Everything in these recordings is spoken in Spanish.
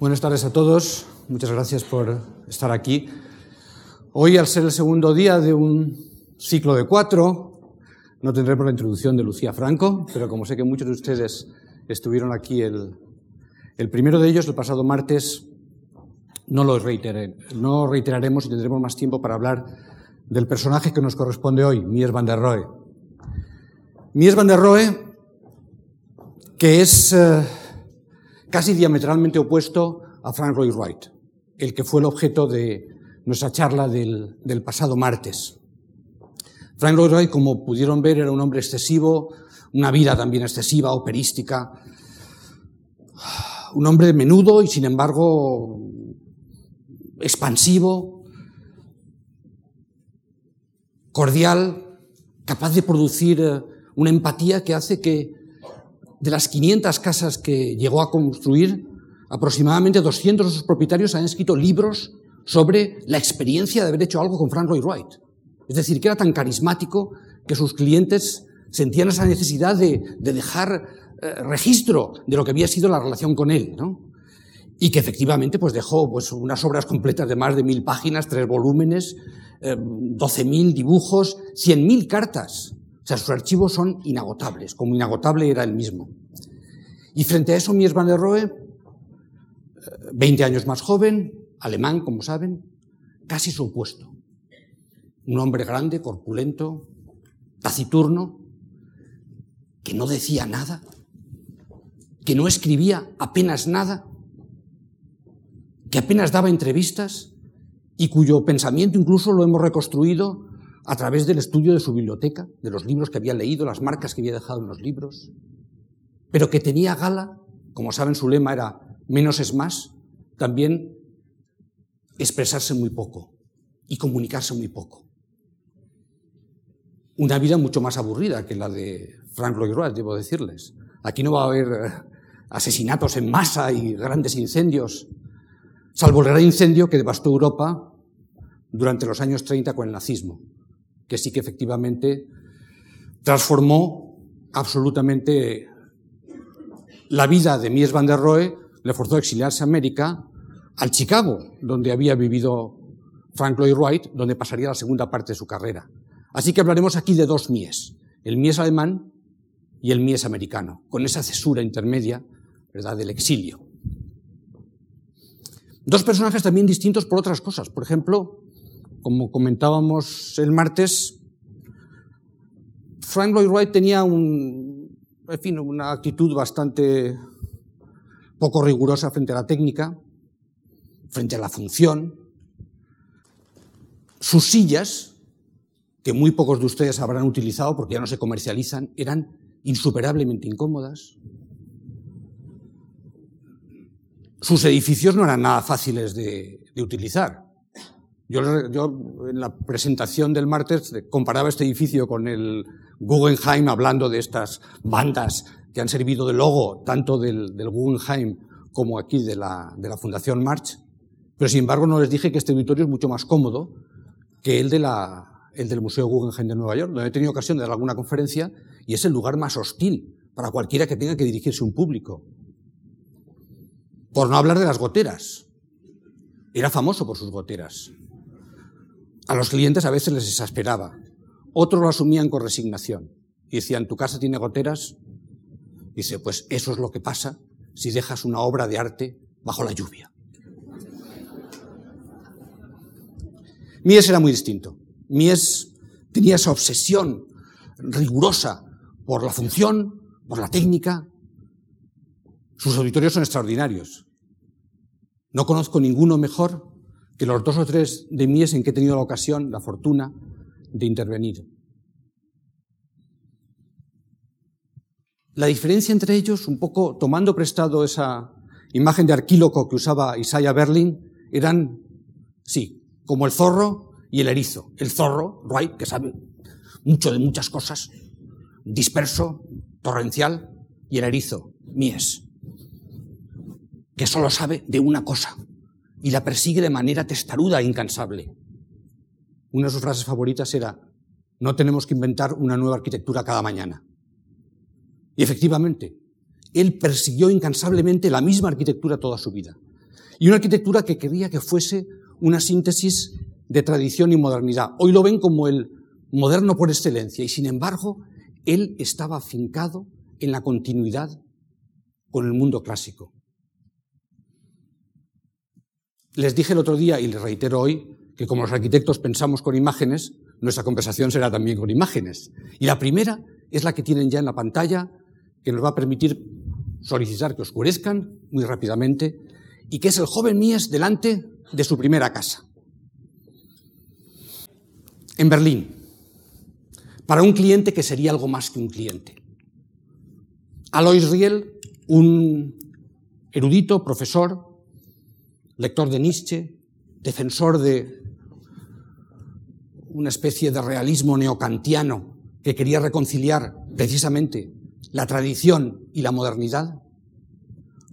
Buenas tardes a todos. Muchas gracias por estar aquí. Hoy, al ser el segundo día de un ciclo de cuatro, no tendremos la introducción de Lucía Franco, pero como sé que muchos de ustedes estuvieron aquí el, el primero de ellos, el pasado martes, no lo reiteré, no reiteraremos y tendremos más tiempo para hablar del personaje que nos corresponde hoy, Mies van der Rohe. Mies van der Rohe, que es eh, casi diametralmente opuesto a Frank Lloyd Wright, el que fue el objeto de nuestra charla del, pasado martes. Frank Lloyd Wright, como pudieron ver, era un hombre excesivo, una vida también excesiva, operística, un hombre menudo y sin embargo expansivo, cordial, capaz de producir eh, una empatía que hace que de las 500 casas que llegó a construir, aproximadamente 200 de sus propietarios han escrito libros sobre la experiencia de haber hecho algo con Frank Lloyd Wright. Es decir, que era tan carismático que sus clientes sentían esa necesidad de, de dejar eh, registro de lo que había sido la relación con él, ¿no? Y que efectivamente pues dejó pues, unas obras completas de más de mil páginas, tres volúmenes, eh, 12.000 dibujos, 100.000 cartas. Sea, sus archivos son inagotables, como inagotable era él mismo. Y frente a eso, Mies van der Rohe, 20 años más joven, alemán, como saben, casi su opuesto. Un hombre grande, corpulento, taciturno, que no decía nada, que no escribía apenas nada, que apenas daba entrevistas y cuyo pensamiento incluso lo hemos reconstruido a través del estudio de su biblioteca, de los libros que había leído, las marcas que había dejado en los libros, pero que tenía gala, como saben su lema era menos es más, también expresarse muy poco y comunicarse muy poco. Una vida mucho más aburrida que la de Frank Lloyd Wright, debo decirles. Aquí no va a haber eh, asesinatos en masa y grandes incendios, salvo el gran incendio que devastó Europa durante los años 30 con el nazismo, que sí que efectivamente transformó absolutamente la vida de Mies van der Rohe, le forzó a exiliarse a América, al Chicago, donde había vivido Frank Lloyd Wright, donde pasaría la segunda parte de su carrera. Así que hablaremos aquí de dos Mies, el Mies alemán y el Mies americano, con esa cesura intermedia ¿verdad? del exilio. Dos personajes también distintos por otras cosas. Por ejemplo, como comentábamos el martes, Frank Lloyd Wright tenía un, fin, una actitud bastante poco rigurosa frente a la técnica, frente a la función. Sus sillas, que muy pocos de ustedes habrán utilizado porque ya no se comercializan, eran insuperablemente incómodas. Sus edificios no eran nada fáciles de utilizar. Yo, yo, en la presentación del martes comparaba este edificio con el Guggenheim hablando de estas bandas que han servido de logo tanto del, Guggenheim como aquí de la, de la Fundación March. Pero sin embargo no les dije que este auditorio es mucho más cómodo que el, de la, el del Museo Guggenheim de Nueva York, donde he tenido ocasión de dar alguna conferencia y es el lugar más hostil para cualquiera que tenga que dirigirse a un público. Por no hablar de las goteras. Era famoso por sus goteras. A los clientes a veces les exasperaba. Otros lo asumían con resignación. Y decían, ¿tu casa tiene goteras? Dice, pues eso es lo que pasa si dejas una obra de arte bajo la lluvia. Mies era muy distinto. Mies tenía esa obsesión rigurosa por la función, por la técnica. Sus auditorios son extraordinarios. No conozco ninguno mejor que los dos o tres de Mies en que he tenido la ocasión, la fortuna de intervenir. La diferencia entre ellos, un poco tomando prestado esa imagen de arquíloco que usaba Isaiah Berlin, eran, sí, como el zorro y el erizo. El zorro, Wright, que sabe mucho de muchas cosas, disperso, torrencial, y el erizo, Mies, que solo sabe de una cosa y la persigue de manera testaruda e incansable. Una de sus frases favoritas era, no tenemos que inventar una nueva arquitectura cada mañana. Y efectivamente, él persiguió incansablemente la misma arquitectura toda su vida. y una arquitectura que quería que fuese una síntesis de tradición y modernidad. Hoy lo ven como el moderno por excelencia y sin embargo él estaba afincado en la continuidad con el mundo clásico. Les dije el otro día y les reitero hoy que como los arquitectos pensamos con imágenes, nuestra conversación será también con imágenes. Y la primera es la que tienen ya en la pantalla, que nos va a permitir solicitar que oscurezcan muy rápidamente, y que es el joven Mies delante de su primera casa. En Berlín, para un cliente que sería algo más que un cliente. Alois Riel, un erudito, profesor, lector de Nietzsche, defensor de una especie de realismo neocantiano que quería reconciliar precisamente la tradición y la modernidad,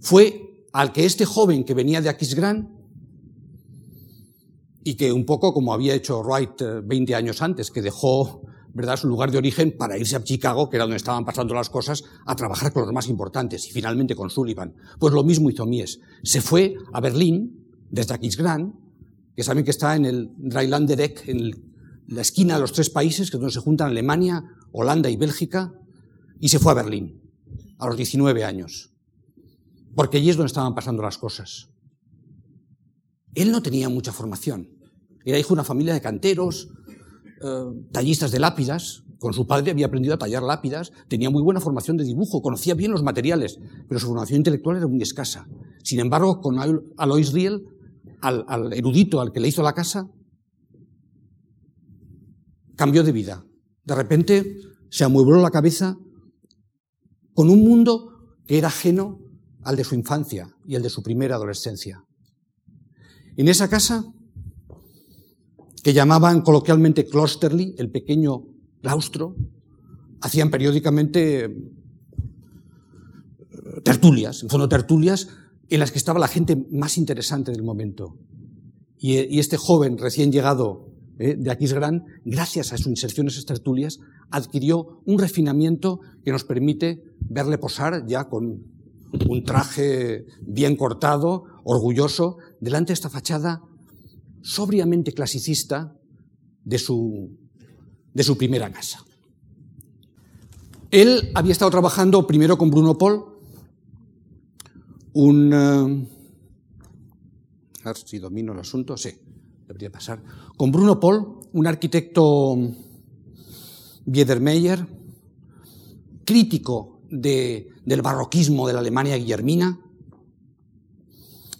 fue al que este joven que venía de Aquisgrán y que un poco como había hecho Wright 20 eh, años antes, que dejó ¿verdad? su lugar de origen para irse a Chicago, que era donde estaban pasando las cosas, a trabajar con los más importantes y finalmente con Sullivan. Pues lo mismo hizo Mies. Se fue a Berlín desde Aquisgrán, que saben que está en el Dreiländereck, en la esquina de los tres países, que es donde se juntan Alemania, Holanda y Bélgica, y se fue a Berlín a los 19 años, porque allí es donde estaban pasando las cosas. Él no tenía mucha formación, era hijo de una familia de canteros, tallistas de lápidas, con su padre había aprendido a tallar lápidas, tenía muy buena formación de dibujo, conocía bien los materiales, pero su formación intelectual era muy escasa. Sin embargo, con Alois Riel, al, al erudito al que le hizo la casa, cambió de vida. De repente se amuebló la cabeza con un mundo que era ajeno al de su infancia y al de su primera adolescencia. En esa casa, que llamaban coloquialmente Klosterli, el pequeño claustro, hacían periódicamente eh, tertulias, en fondo tertulias, en las que estaba la gente más interesante del momento. Y, este joven recién llegado eh, de Aquisgrán, gracias a su inserción en esas tertulias, adquirió un refinamiento que nos permite verle posar ya con un traje bien cortado, orgulloso, delante de esta fachada sobriamente clasicista de su, de su primera casa. Él había estado trabajando primero con Bruno Paul, un... Eh, si domino el asunto, sí, debería pasar. Con Bruno Paul, un arquitecto Biedermeier, crítico del barroquismo de la Alemania guillermina,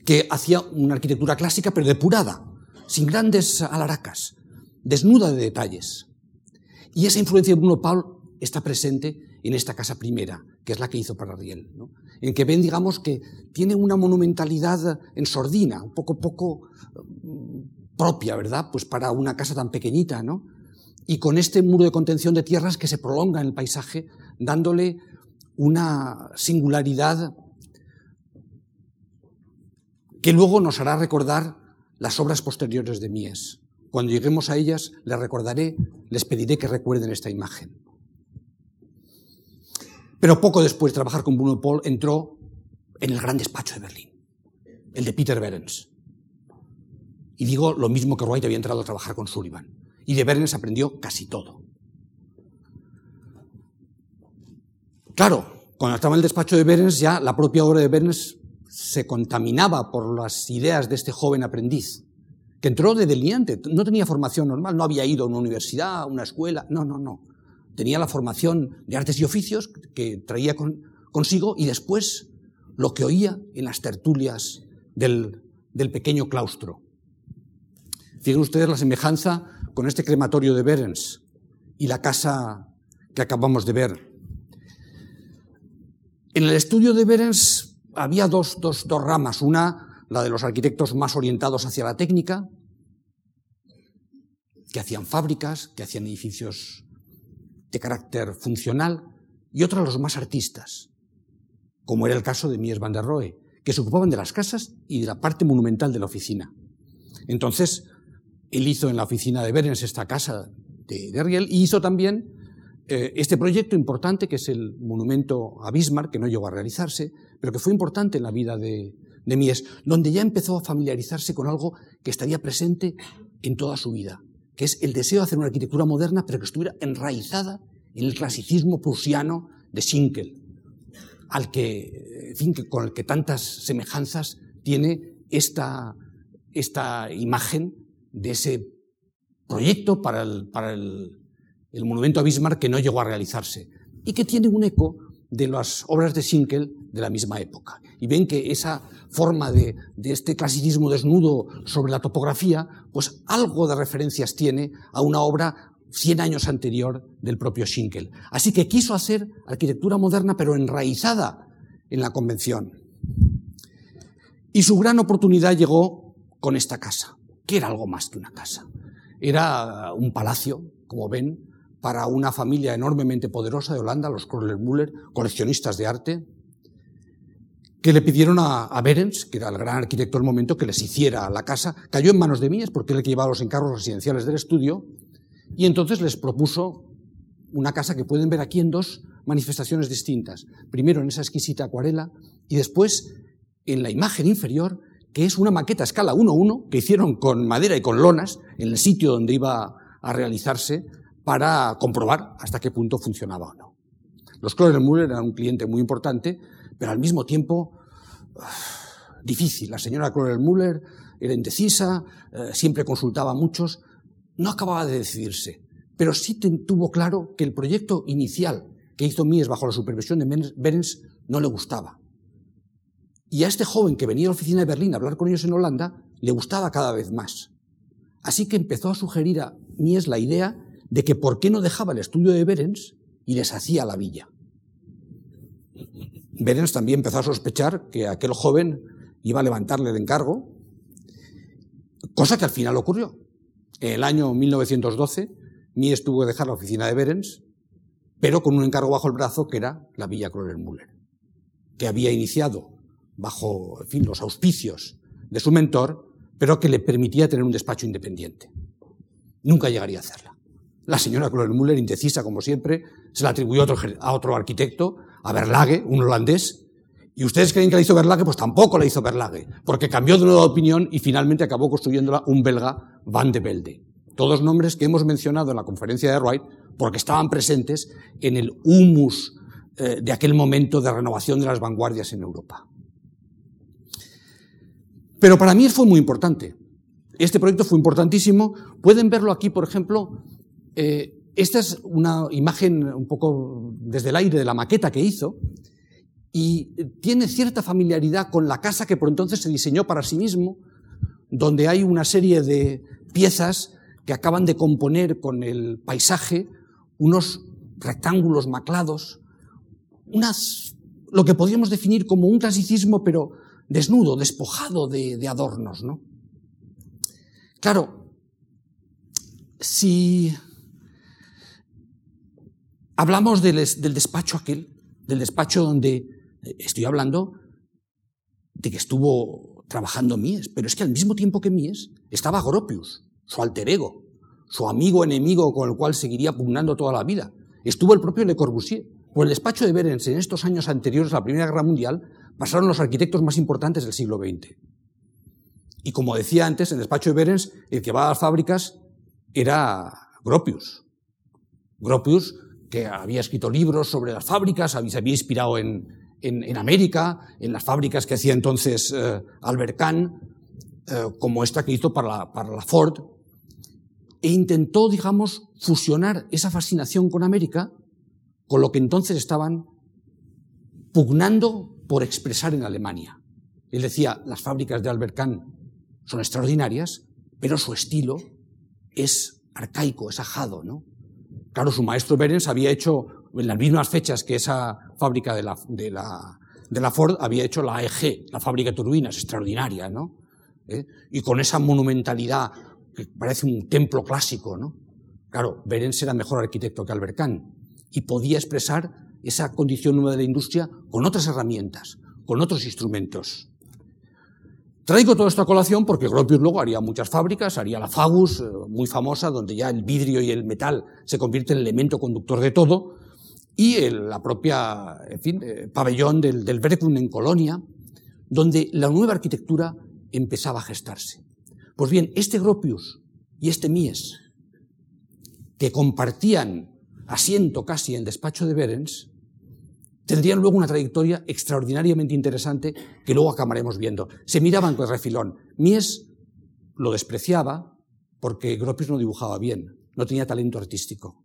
que hacía una arquitectura clásica pero depurada, sin grandes alaracas, desnuda de detalles. Y esa influencia de Bruno Paul está presente en esta casa primera, que es la que hizo para Riel, en que ven, digamos, que tiene una monumentalidad en sordina, un poco, poco mm, propia, ¿verdad? Pues para una casa tan pequeñita, ¿no? y con este muro de contención de tierras que se prolonga en el paisaje, dándole una singularidad que luego nos hará recordar las obras posteriores de Mies. Cuando lleguemos a ellas, les recordaré, les pediré que recuerden esta imagen. Pero poco después de trabajar con Bruno Paul, entró en el gran despacho de Berlín, el de Peter Behrens. Y digo lo mismo que Wright había entrado a trabajar con Sullivan. Y de Bernes aprendió casi todo. Claro, cuando estaba en el despacho de Bernes, ya la propia obra de Bernes se contaminaba por las ideas de este joven aprendiz, que entró de delineante, no tenía formación normal, no había ido a una universidad, a una escuela, no, no, no. Tenía la formación de artes y oficios que traía consigo y después lo que oía en las tertulias del, del pequeño claustro. Fíjense ustedes la semejanza con este crematorio de Berens y la casa que acabamos de ver. En el estudio de Berens había dos, dos, dos ramas. Una, la de los arquitectos más orientados hacia la técnica, que hacían fábricas, que hacían edificios de carácter funcional, y otra los más artistas, como era el caso de Mies van der Rohe, que se ocupaban de las casas y de la parte monumental de la oficina. Entonces, él hizo en la oficina de Berens esta casa de, Riel y hizo también eh, este proyecto importante que es el monumento a Bismarck, que no llegó a realizarse, pero que fue importante en la vida de, Mies, donde ya empezó a familiarizarse con algo que estaría presente en toda su vida, que es el deseo de hacer una arquitectura moderna, pero que estuviera enraizada en el clasicismo prusiano de Schinkel, al que, con el que tantas semejanzas tiene esta, esta imagen de ese proyecto para, el, para el, el, monumento a Bismarck que no llegó a realizarse y que tiene un eco de las obras de Schinkel de la misma época. Y ven que esa forma de, de, este clasicismo desnudo sobre la topografía, pues algo de referencias tiene a una obra 100 años anterior del propio Schinkel. Así que quiso hacer arquitectura moderna, pero enraizada en la convención. Y su gran oportunidad llegó con esta casa, que era algo más que una casa. Era un palacio, como ven, para una familia enormemente poderosa de Holanda, los Kröller-Müller, coleccionistas de arte, que le pidieron a, a, que era el gran arquitecto del momento, que les hiciera la casa. Cayó en manos de Mies, porque él llevaba los encargos residenciales del estudio, y entonces les propuso una casa que pueden ver aquí en dos manifestaciones distintas. Primero en esa exquisita acuarela y después en la imagen inferior, que es una maqueta a escala 1-1 que hicieron con madera y con lonas en el sitio donde iba a realizarse para comprobar hasta qué punto funcionaba o no. Los Müller eran un cliente muy importante, pero al mismo tiempo difícil. La señora Müller era indecisa, eh, siempre consultaba a muchos, no acababa de decidirse, pero sí tuvo claro que el proyecto inicial que hizo Mies bajo la supervisión de Berens no le gustaba. Y a este joven que venía a la oficina de Berlín a hablar con ellos en Holanda, le gustaba cada vez más. Así que empezó a sugerir a Mies la idea de que por qué no dejaba el estudio de Berens y les hacía la villa. Berens también empezó a sospechar que aquel joven iba a levantarle el encargo, cosa que al final ocurrió. En el año 1912, Mies tuvo que dejar la oficina de Berens, pero con un encargo bajo el brazo que era la Villa Kroller-Müller, que había iniciado bajo en fin, los auspicios de su mentor, pero que le permitía tener un despacho independiente. Nunca llegaría a hacerla. La señora Kroller-Müller, indecisa como siempre, se la atribuyó a otro, a otro arquitecto, a Berlage, un holandés, y ustedes creen que la hizo Berlage, pues tampoco la hizo Berlage, porque cambió de nueva opinión y finalmente acabó construyéndola un belga, Van de Velde. Todos nombres que hemos mencionado en la conferencia de Wright porque estaban presentes en el humus eh, de aquel momento de renovación de las vanguardias en Europa. Pero para mí fue muy importante. Este proyecto fue importantísimo. Pueden verlo aquí, por ejemplo. Eh, esta es una imagen un poco desde el aire de la maqueta que hizo y tiene cierta familiaridad con la casa que por entonces se diseñó para sí mismo, donde hay una serie de piezas que acaban de componer con el paisaje unos rectángulos maclados, unas, lo que podríamos definir como un clasicismo, pero desnudo, despojado de, de adornos, ¿no? Claro, si hablamos del, del despacho aquel, del despacho donde Estoy hablando de que estuvo trabajando Mies, pero es que al mismo tiempo que Mies estaba Gropius, su alter ego, su amigo enemigo con el cual seguiría pugnando toda la vida. Estuvo el propio Le Corbusier. Por el despacho de Berens en estos años anteriores a la Primera Guerra Mundial pasaron los arquitectos más importantes del siglo XX. Y como decía antes, en el despacho de Berens, el que va a las fábricas era Gropius. Gropius, que había escrito libros sobre las fábricas, se había inspirado en, en, América, en las fábricas que hacía entonces eh, Albert Kahn, eh, como esta que hizo para la, para la Ford, e intentó, digamos, fusionar esa fascinación con América con lo que entonces estaban pugnando por expresar en Alemania. Él decía, las fábricas de Albert Kahn son extraordinarias, pero su estilo es arcaico, es ajado, ¿no? Claro, su maestro Berens había hecho en las mismas fechas que esa fábrica de la, Ford había hecho la AEG, la fábrica de turbinas, extraordinaria, ¿no? ¿Eh? Y con esa monumentalidad que parece un templo clásico, ¿no? Claro, Berens era mejor arquitecto que Albert Kahn y podía expresar esa condición nueva de la industria con otras herramientas, con otros instrumentos. Traigo todo esto a colación porque Gropius luego haría muchas fábricas, haría la Fagus, eh, muy famosa, donde ya el vidrio y el metal se convierten en el elemento conductor de todo, y el, la propia, en fin, eh, pabellón del, del en Colonia, donde la nueva arquitectura empezaba a gestarse. Pues bien, este Gropius y este Mies, que compartían asiento casi en despacho de Berens, tendrían luego una trayectoria extraordinariamente interesante que luego acabaremos viendo. Se miraban con refilón. Mies lo despreciaba porque Gropius no dibujaba bien, no tenía talento artístico.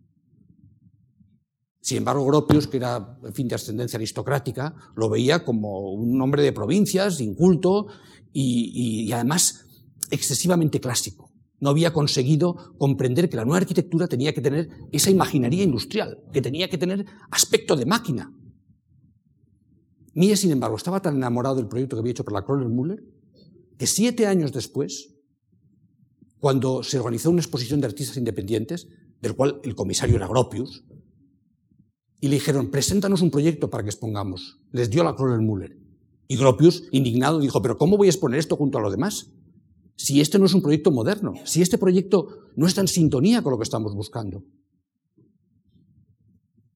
Sin embargo, Gropius, que era, en fin, de ascendencia aristocrática, lo veía como un hombre de provincias, inculto y, y además excesivamente clásico. No había conseguido comprender que la nueva arquitectura tenía que tener esa imaginería industrial, que tenía que tener aspecto de máquina. Mies, sin embargo, estaba tan enamorado del proyecto que había hecho por la Kroller Müller que siete años después, cuando se organizó una exposición de artistas independientes, del cual el comisario era Gropius, y le dijeron, preséntanos un proyecto para que expongamos. Les dio la Kroller Müller. Y Gropius, indignado, dijo, pero ¿cómo voy a exponer esto junto a los demás? Si este no es un proyecto moderno, si este proyecto no está en sintonía con lo que estamos buscando.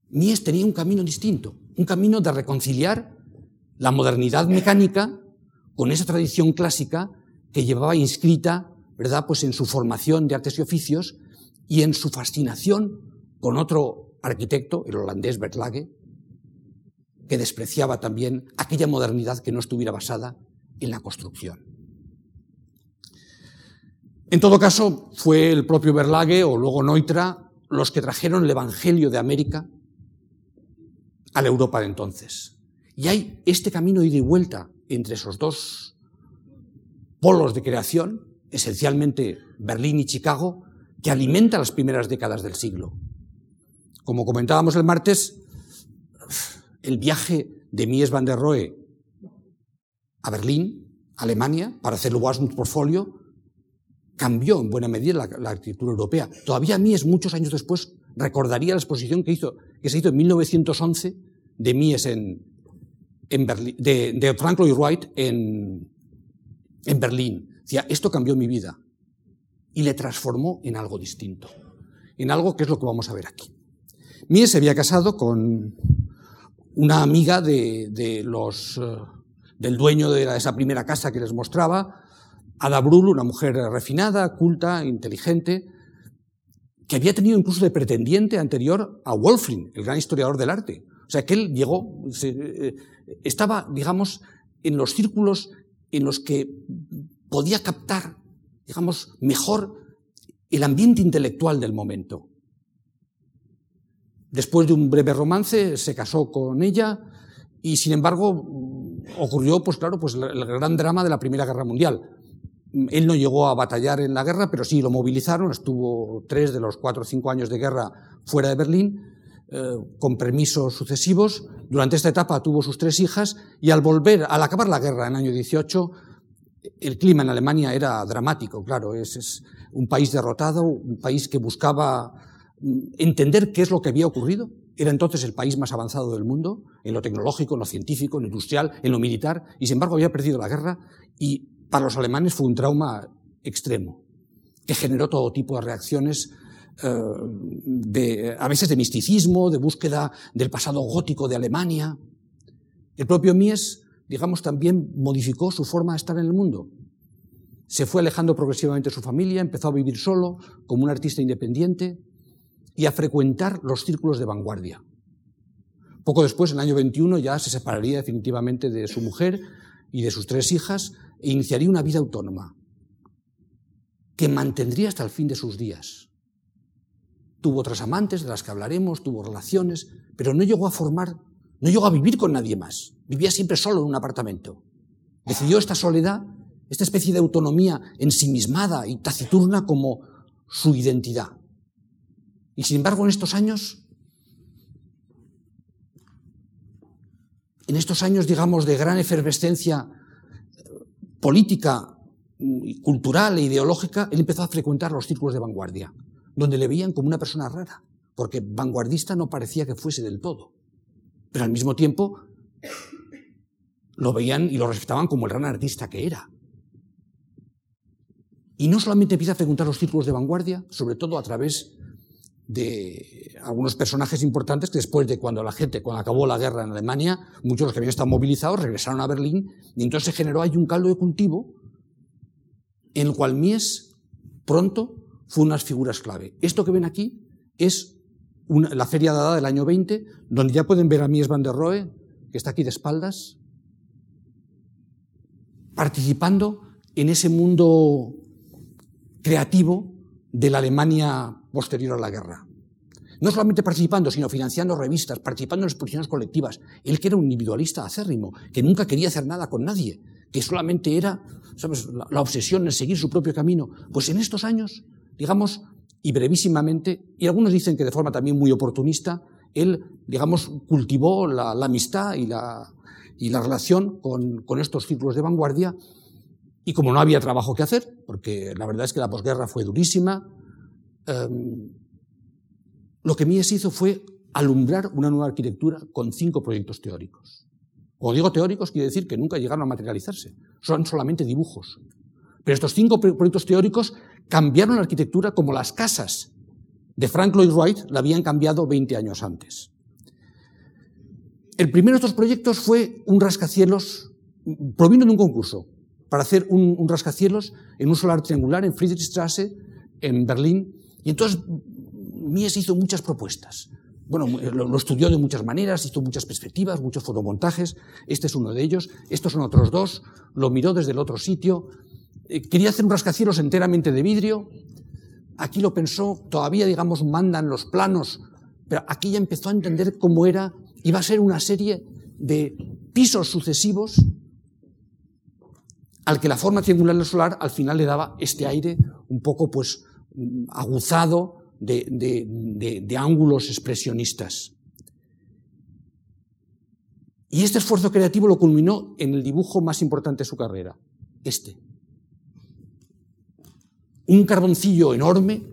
Mies tenía un camino distinto, un camino de reconciliar la modernidad mecánica con esa tradición clásica que llevaba inscrita, ¿verdad?, pues en su formación de artes y oficios y en su fascinación con otro arquitecto, el holandés Berlage, que despreciaba también aquella modernidad que no estuviera basada en la construcción. En todo caso, fue el propio Berlage o luego Neutra los que trajeron el Evangelio de América a la Europa de entonces. Y hay este camino ida y vuelta entre esos dos polos de creación, esencialmente Berlín y Chicago, que alimenta las primeras décadas del siglo. Como comentábamos el martes, el viaje de Mies van der Rohe a Berlín, Alemania, para hacer luego un Portfolio, cambió en buena medida la, arquitectura europea. Todavía Mies, muchos años después, recordaría la exposición que, hizo, que se hizo en 1911 de Mies en, de, de Frank Lloyd Wright en, en Berlín. Decía, esto cambió mi vida y le transformó en algo distinto, en algo que es lo que vamos a ver aquí. Mies se había casado con una amiga de, los, eh, del dueño de esa primera casa que les mostraba, Ada Brul, una mujer refinada, culta, inteligente, que había tenido incluso de pretendiente anterior a Wolfring, el gran historiador del arte. O sea, que él llegó, eh, estaba, digamos, en los círculos en los que podía captar, digamos, mejor el ambiente intelectual del momento. Después de un breve romance, se casó con ella y, sin embargo, ocurrió, pues claro, pues el gran drama de la Primera Guerra Mundial. Él no llegó a batallar en la guerra, pero sí lo movilizaron, estuvo tres de los cuatro o cinco años de guerra fuera de Berlín, con permisos sucesivos. Durante esta etapa tuvo sus tres hijas y al volver, al acabar la guerra en el año 18, el clima en Alemania era dramático, claro, es, es un país derrotado, un país que buscaba entender qué es lo que había ocurrido. Era entonces el país más avanzado del mundo, en lo tecnológico, en lo científico, en lo industrial, en lo militar, y sin embargo había perdido la guerra y para los alemanes fue un trauma extremo, que generó todo tipo de reacciones, eh, de, a veces de misticismo, de búsqueda del pasado gótico de Alemania. El propio Mies, digamos, también modificó su forma de estar en el mundo. Se fue alejando progresivamente de su familia, empezó a vivir solo, como un artista independiente, y a frecuentar los círculos de vanguardia. Poco después, en el año 21, ya se separaría definitivamente de su mujer y de sus tres hijas e iniciaría una vida autónoma que mantendría hasta el fin de sus días. Tuvo otras amantes de las que hablaremos, tuvo relaciones, pero no llegó a formar, no llegó a vivir con nadie más. Vivía siempre solo en un apartamento. Decidió esta soledad, esta especie de autonomía ensimismada y taciturna como su identidad. Y sin embargo, en estos años, en estos años, digamos, de gran efervescencia política, cultural e ideológica, él empezó a frecuentar los círculos de vanguardia, donde le veían como una persona rara, porque vanguardista no parecía que fuese del todo. Pero al mismo tiempo lo veían y lo respetaban como el gran artista que era. Y no solamente empieza a frecuentar los círculos de vanguardia, sobre todo a través de algunos personajes importantes que después de cuando la gente, cuando acabó la guerra en Alemania, muchos de los que habían estado movilizados regresaron a Berlín y entonces se generó ahí un caldo de cultivo en el cual Mies pronto fue unas figuras clave. Esto que ven aquí es la Feria Dada del año 20, donde ya pueden ver a Mies van der Rohe, que está aquí de espaldas, participando en ese mundo creativo de la Alemania posterior a la guerra. No solamente participando, sino financiando revistas, participando en exposiciones colectivas. Él que era un individualista acérrimo, que nunca quería hacer nada con nadie, que solamente era, ¿sabes?, la, la obsesión en seguir su propio camino. Pues en estos años, digamos, y brevísimamente, y algunos dicen que de forma también muy oportunista, él, digamos, cultivó la, amistad y la, y la relación con, con, estos círculos de vanguardia, y como no había trabajo que hacer, porque la verdad es que la posguerra fue durísima, Em, lo que Mies hizo fue alumbrar una nueva arquitectura con cinco proyectos teóricos. Cuando digo teóricos, quiere decir que nunca llegaron a materializarse, son solamente dibujos. Pero estos cinco proyectos teóricos cambiaron la arquitectura como las casas de Frank Lloyd Wright la habían cambiado 20 años antes. El primero de estos proyectos fue un rascacielos, provino de un concurso, para hacer un, rascacielos en un solar triangular en Friedrichstrasse, en Berlín, y entonces Mies hizo muchas propuestas. Bueno, lo, estudió de muchas maneras, hizo muchas perspectivas, muchos fotomontajes. Este es uno de ellos. Estos son otros dos. Lo miró desde el otro sitio. Eh, quería hacer un rascacielos enteramente de vidrio. Aquí lo pensó. Todavía, digamos, mandan los planos. Pero aquí ya empezó a entender cómo era. Iba a ser una serie de pisos sucesivos al que la forma triangular del solar al final le daba este aire un poco, pues, aguzado de, ángulos expresionistas. Y este esfuerzo creativo lo culminó en el dibujo más importante de su carrera, este. Un carboncillo enorme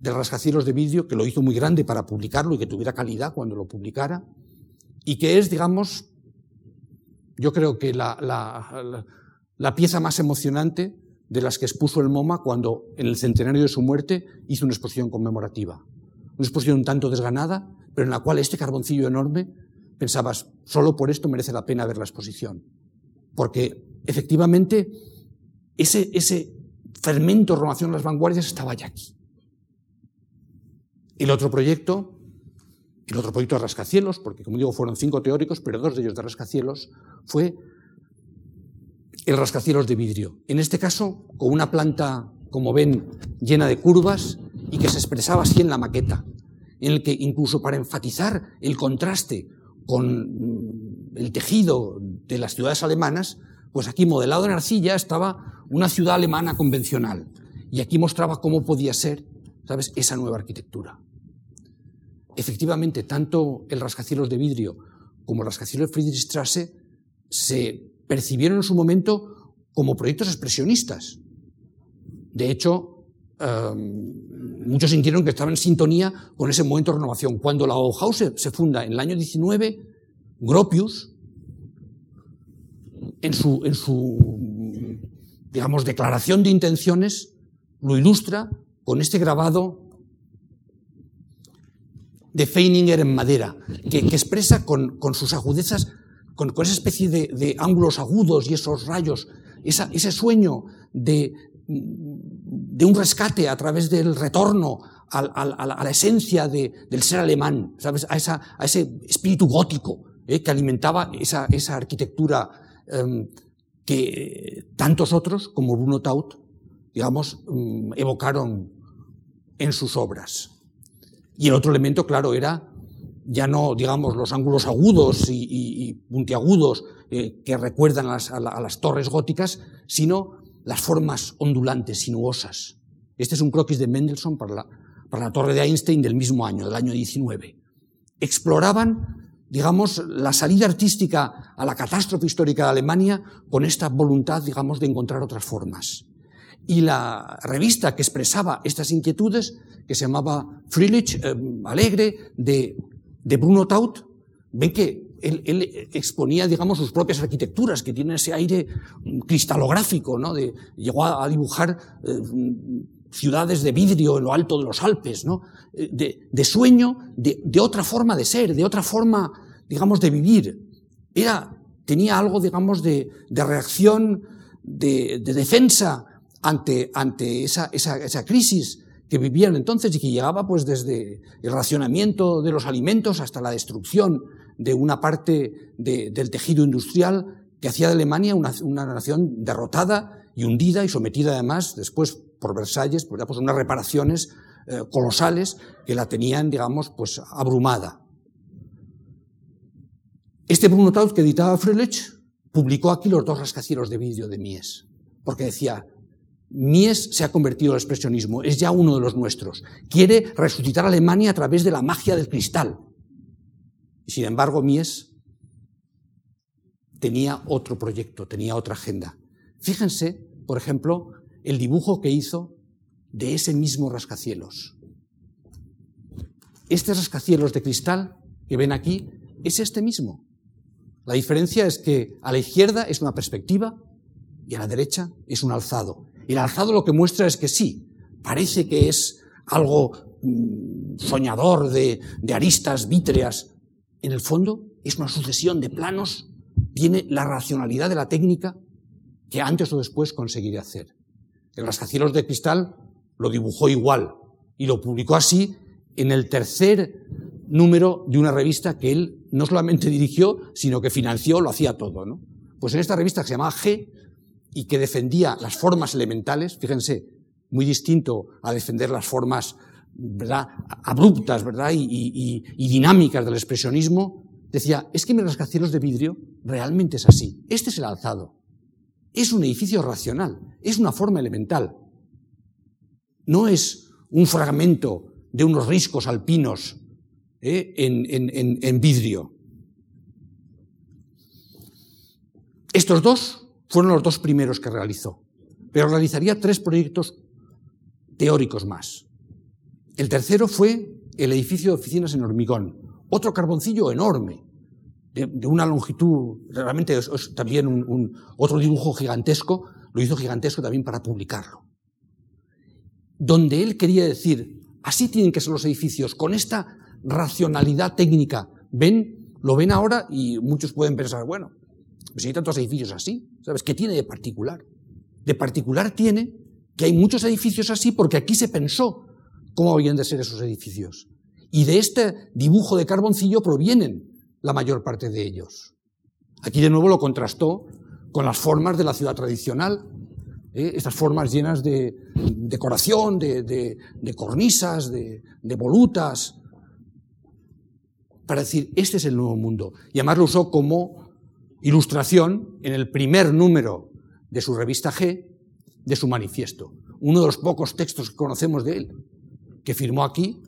de rascacielos de vidrio que lo hizo muy grande para publicarlo y que tuviera calidad cuando lo publicara, y que es, digamos, yo creo que la pieza más emocionante de las que expuso el MoMA cuando, en el centenario de su muerte, hizo una exposición conmemorativa. Una exposición un tanto desganada, pero en la cual este carboncillo enorme pensabas, solo por esto merece la pena ver la exposición. Porque efectivamente ese, ese fermento renovación de las vanguardias estaba ya aquí. El otro proyecto, el otro proyecto de rascacielos, porque como digo fueron cinco teóricos, pero dos de ellos de rascacielos, fue el rascacielos de vidrio. En este caso, con una planta, como ven, llena de curvas y que se expresaba así en la maqueta, en el que incluso para enfatizar el contraste con mm, el tejido de las ciudades alemanas, pues aquí modelado en arcilla estaba una ciudad alemana convencional y aquí mostraba cómo podía ser, ¿sabes?, esa nueva arquitectura. Efectivamente, tanto el rascacielos de vidrio como el rascacielos de Friedrichstrasse se percibieron en su momento como proyectos expresionistas. De hecho, em, muchos sintieron que estaban en sintonía con ese momento de renovación. Cuando la Bauhaus se funda en el año 19, Gropius, en su, en su digamos, declaración de intenciones, lo ilustra con este grabado de Feininger en madera, que, expresa con, con, sus agudezas con, esa especie de, ángulos agudos y esos rayos, ese sueño de, un rescate a través del retorno a, la, esencia del ser alemán, ¿sabes? A, ese espíritu gótico ¿eh? que alimentaba esa, arquitectura em, que tantos otros, como Bruno Taut, digamos, mm, evocaron en sus obras. Y el otro elemento, claro, era ya no, digamos, los ángulos agudos y, puntiagudos eh, que recuerdan a las, torres góticas, sino las formas ondulantes, sinuosas. Este es un croquis de Mendelssohn para la, para la torre de Einstein del mismo año, del año 19. Exploraban, digamos, la salida artística a la catástrofe histórica de Alemania con esta voluntad, digamos, de encontrar otras formas. Y la revista que expresaba estas inquietudes, que se llamaba Friedrich eh, Alegre, de de Bruno Taut, ven que él, exponía, digamos, sus propias arquitecturas, que tienen ese aire cristalográfico, ¿no? De, llegó a, dibujar eh, ciudades de vidrio en lo alto de los Alpes, ¿no? Eh, de, sueño, de, otra forma de ser, de otra forma, digamos, de vivir. Era, tenía algo, digamos, de, reacción, de, defensa ante, ante esa, crisis que vivían entonces y que llegaba pues desde el racionamiento de los alimentos hasta la destrucción de una parte del tejido industrial que hacía de Alemania una, nación derrotada y hundida y sometida además después por Versalles, pues, pues unas reparaciones eh, colosales que la tenían, digamos, pues abrumada. Este Bruno Taut que editaba Fröhlich publicó aquí los dos rascacielos de vidrio de Mies, porque decía, Mies se ha convertido al expresionismo, es ya uno de los nuestros. Quiere resucitar a Alemania a través de la magia del cristal. Y sin embargo, Mies tenía otro proyecto, tenía otra agenda. Fíjense, por ejemplo, el dibujo que hizo de ese mismo rascacielos. Este rascacielos de cristal que ven aquí es este mismo. La diferencia es que a la izquierda es una perspectiva y a la derecha es un alzado. El alzado lo que muestra es que sí, parece que es algo mm, soñador de, de aristas vítreas. En el fondo es una sucesión de planos, tiene la racionalidad de la técnica que antes o después conseguiré hacer. El rascacielos de cristal lo dibujó igual y lo publicó así en el tercer número de una revista que él no solamente dirigió, sino que financió, lo hacía todo. ¿no? Pues en esta revista que se llamaba G y que defendía las formas elementales, fíjense, muy distinto a defender las formas ¿verdad? abruptas ¿verdad? Y, dinámicas del expresionismo, decía, es que mis rascacielos de vidrio realmente es así. Este es el alzado. Es un edificio racional, es una forma elemental. No es un fragmento de unos riscos alpinos ¿eh? en, vidrio. Estos dos fueron los dos primeros que realizó, pero realizaría tres proyectos teóricos más. El tercero fue el edificio de oficinas en hormigón, otro carboncillo enorme, de, una longitud, realmente es, también otro dibujo gigantesco, lo hizo gigantesco también para publicarlo. Donde él quería decir, así tienen que ser los edificios, con esta racionalidad técnica. Ven, lo ven ahora y muchos pueden pensar, bueno, pues hay tantos edificios así, ¿sabes? ¿Qué tiene de particular? De particular tiene que hay muchos edificios así porque aquí se pensó cómo habían de ser esos edificios. Y de este dibujo de carboncillo provienen la mayor parte de ellos. Aquí de nuevo lo contrastó con las formas de la ciudad tradicional, ¿eh? estas formas llenas de decoración, de, cornisas, de, volutas, para decir, este es el nuevo mundo. Y además lo usó como ilustración en el primer número de su revista G, de su manifiesto. Uno de los pocos textos que conocemos de él, que firmó aquí,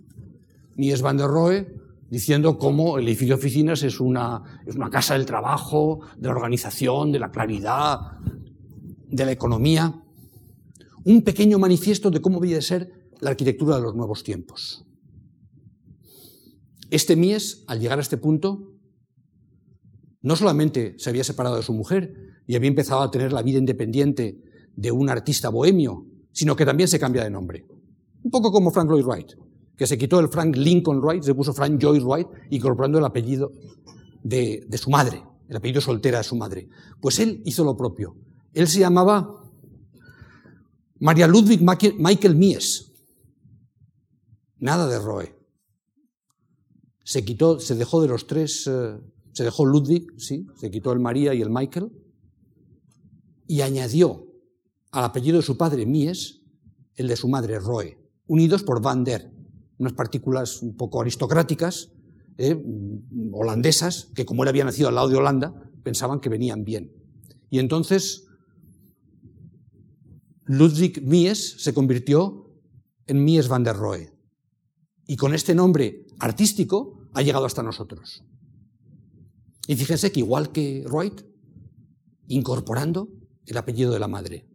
Mies van der Rohe, diciendo cómo el edificio de oficinas es una, es una casa del trabajo, de la organización, de la claridad, de la economía. Un pequeño manifiesto de cómo debe ser la arquitectura de los nuevos tiempos. Este Mies, al llegar a este punto, no solamente se había separado de su mujer y había empezado a tener la vida independiente de un artista bohemio, sino que también se cambia de nombre. Un poco como Frank Lloyd Wright que se quitó el Frank Lincoln Wright, se puso Frank Joyce Wright, incorporando el apellido de, su madre, el apellido soltera de su madre. Pues él hizo lo propio. Él se llamaba María Ludwig Michael Mies. Nada de Roe. Se quitó, se dejó de los tres, eh, se dejó Ludwig, sí, se quitó el María y el Michael, y añadió al apellido de su padre Mies el de su madre Roe, unidos por Van der, unas partículas un poco aristocráticas, eh, holandesas, que como él había nacido al lado de Holanda, pensaban que venían bien. Y entonces Ludwig Mies se convirtió en Mies van der Rohe. Y con este nombre artístico ha llegado hasta nosotros. Y fíjense que igual que Wright, incorporando el apellido de la madre.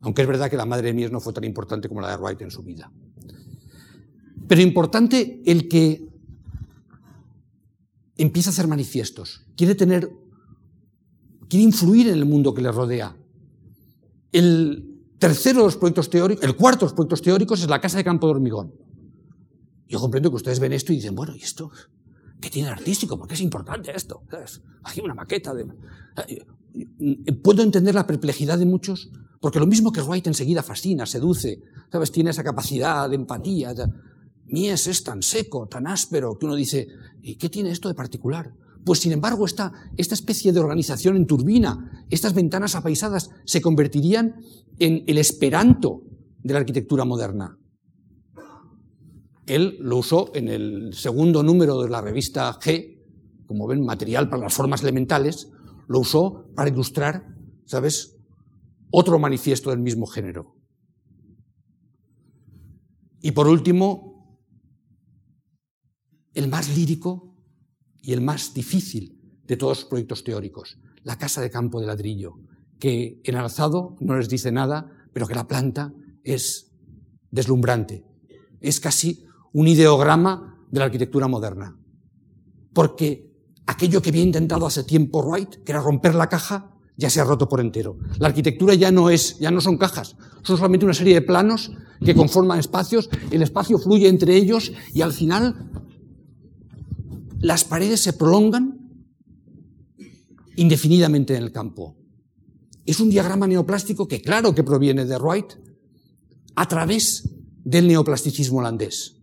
Aunque es verdad que la madre de Mies no fue tan importante como la de Wright en su vida. Pero importante el que empieza a hacer manifiestos, quiere tener, quiere influir en el mundo que le rodea. El tercero de los proyectos teóricos, el cuarto de los proyectos teóricos es la casa de campo de hormigón. Yo comprendo que ustedes ven esto y dicen, bueno, ¿y esto qué tiene artístico? ¿Por qué es importante esto? Aquí una maqueta de... Puedo entender la perplejidad de muchos, porque lo mismo que Wright enseguida fascina, seduce, ¿sabes? Tiene esa capacidad de empatía. Mies es tan seco, tan áspero, que uno dice, ¿y qué tiene esto de particular? Pues sin embargo, esta, esta especie de organización en turbina, estas ventanas apaisadas, se convertirían en el esperanto de la arquitectura moderna. Él lo usó en el segundo número de la revista G, como ven, material para las formas elementales, lo usó para ilustrar, ¿sabes?, otro manifiesto del mismo género. Y por último, el más lírico y el más difícil de todos los proyectos teóricos, la casa de campo de ladrillo, que en alzado no les dice nada, pero que la planta es deslumbrante. Es casi un ideograma de la arquitectura moderna. Porque aquello que había intentado hace tiempo Wright, que era romper la caja, ya se ha roto por entero. La arquitectura ya no es, ya no son cajas, son solamente una serie de planos que conforman espacios, el espacio fluye entre ellos y al final las paredes se prolongan indefinidamente en el campo. Es un diagrama neoplástico que claro que proviene de Wright a través del neoplasticismo holandés.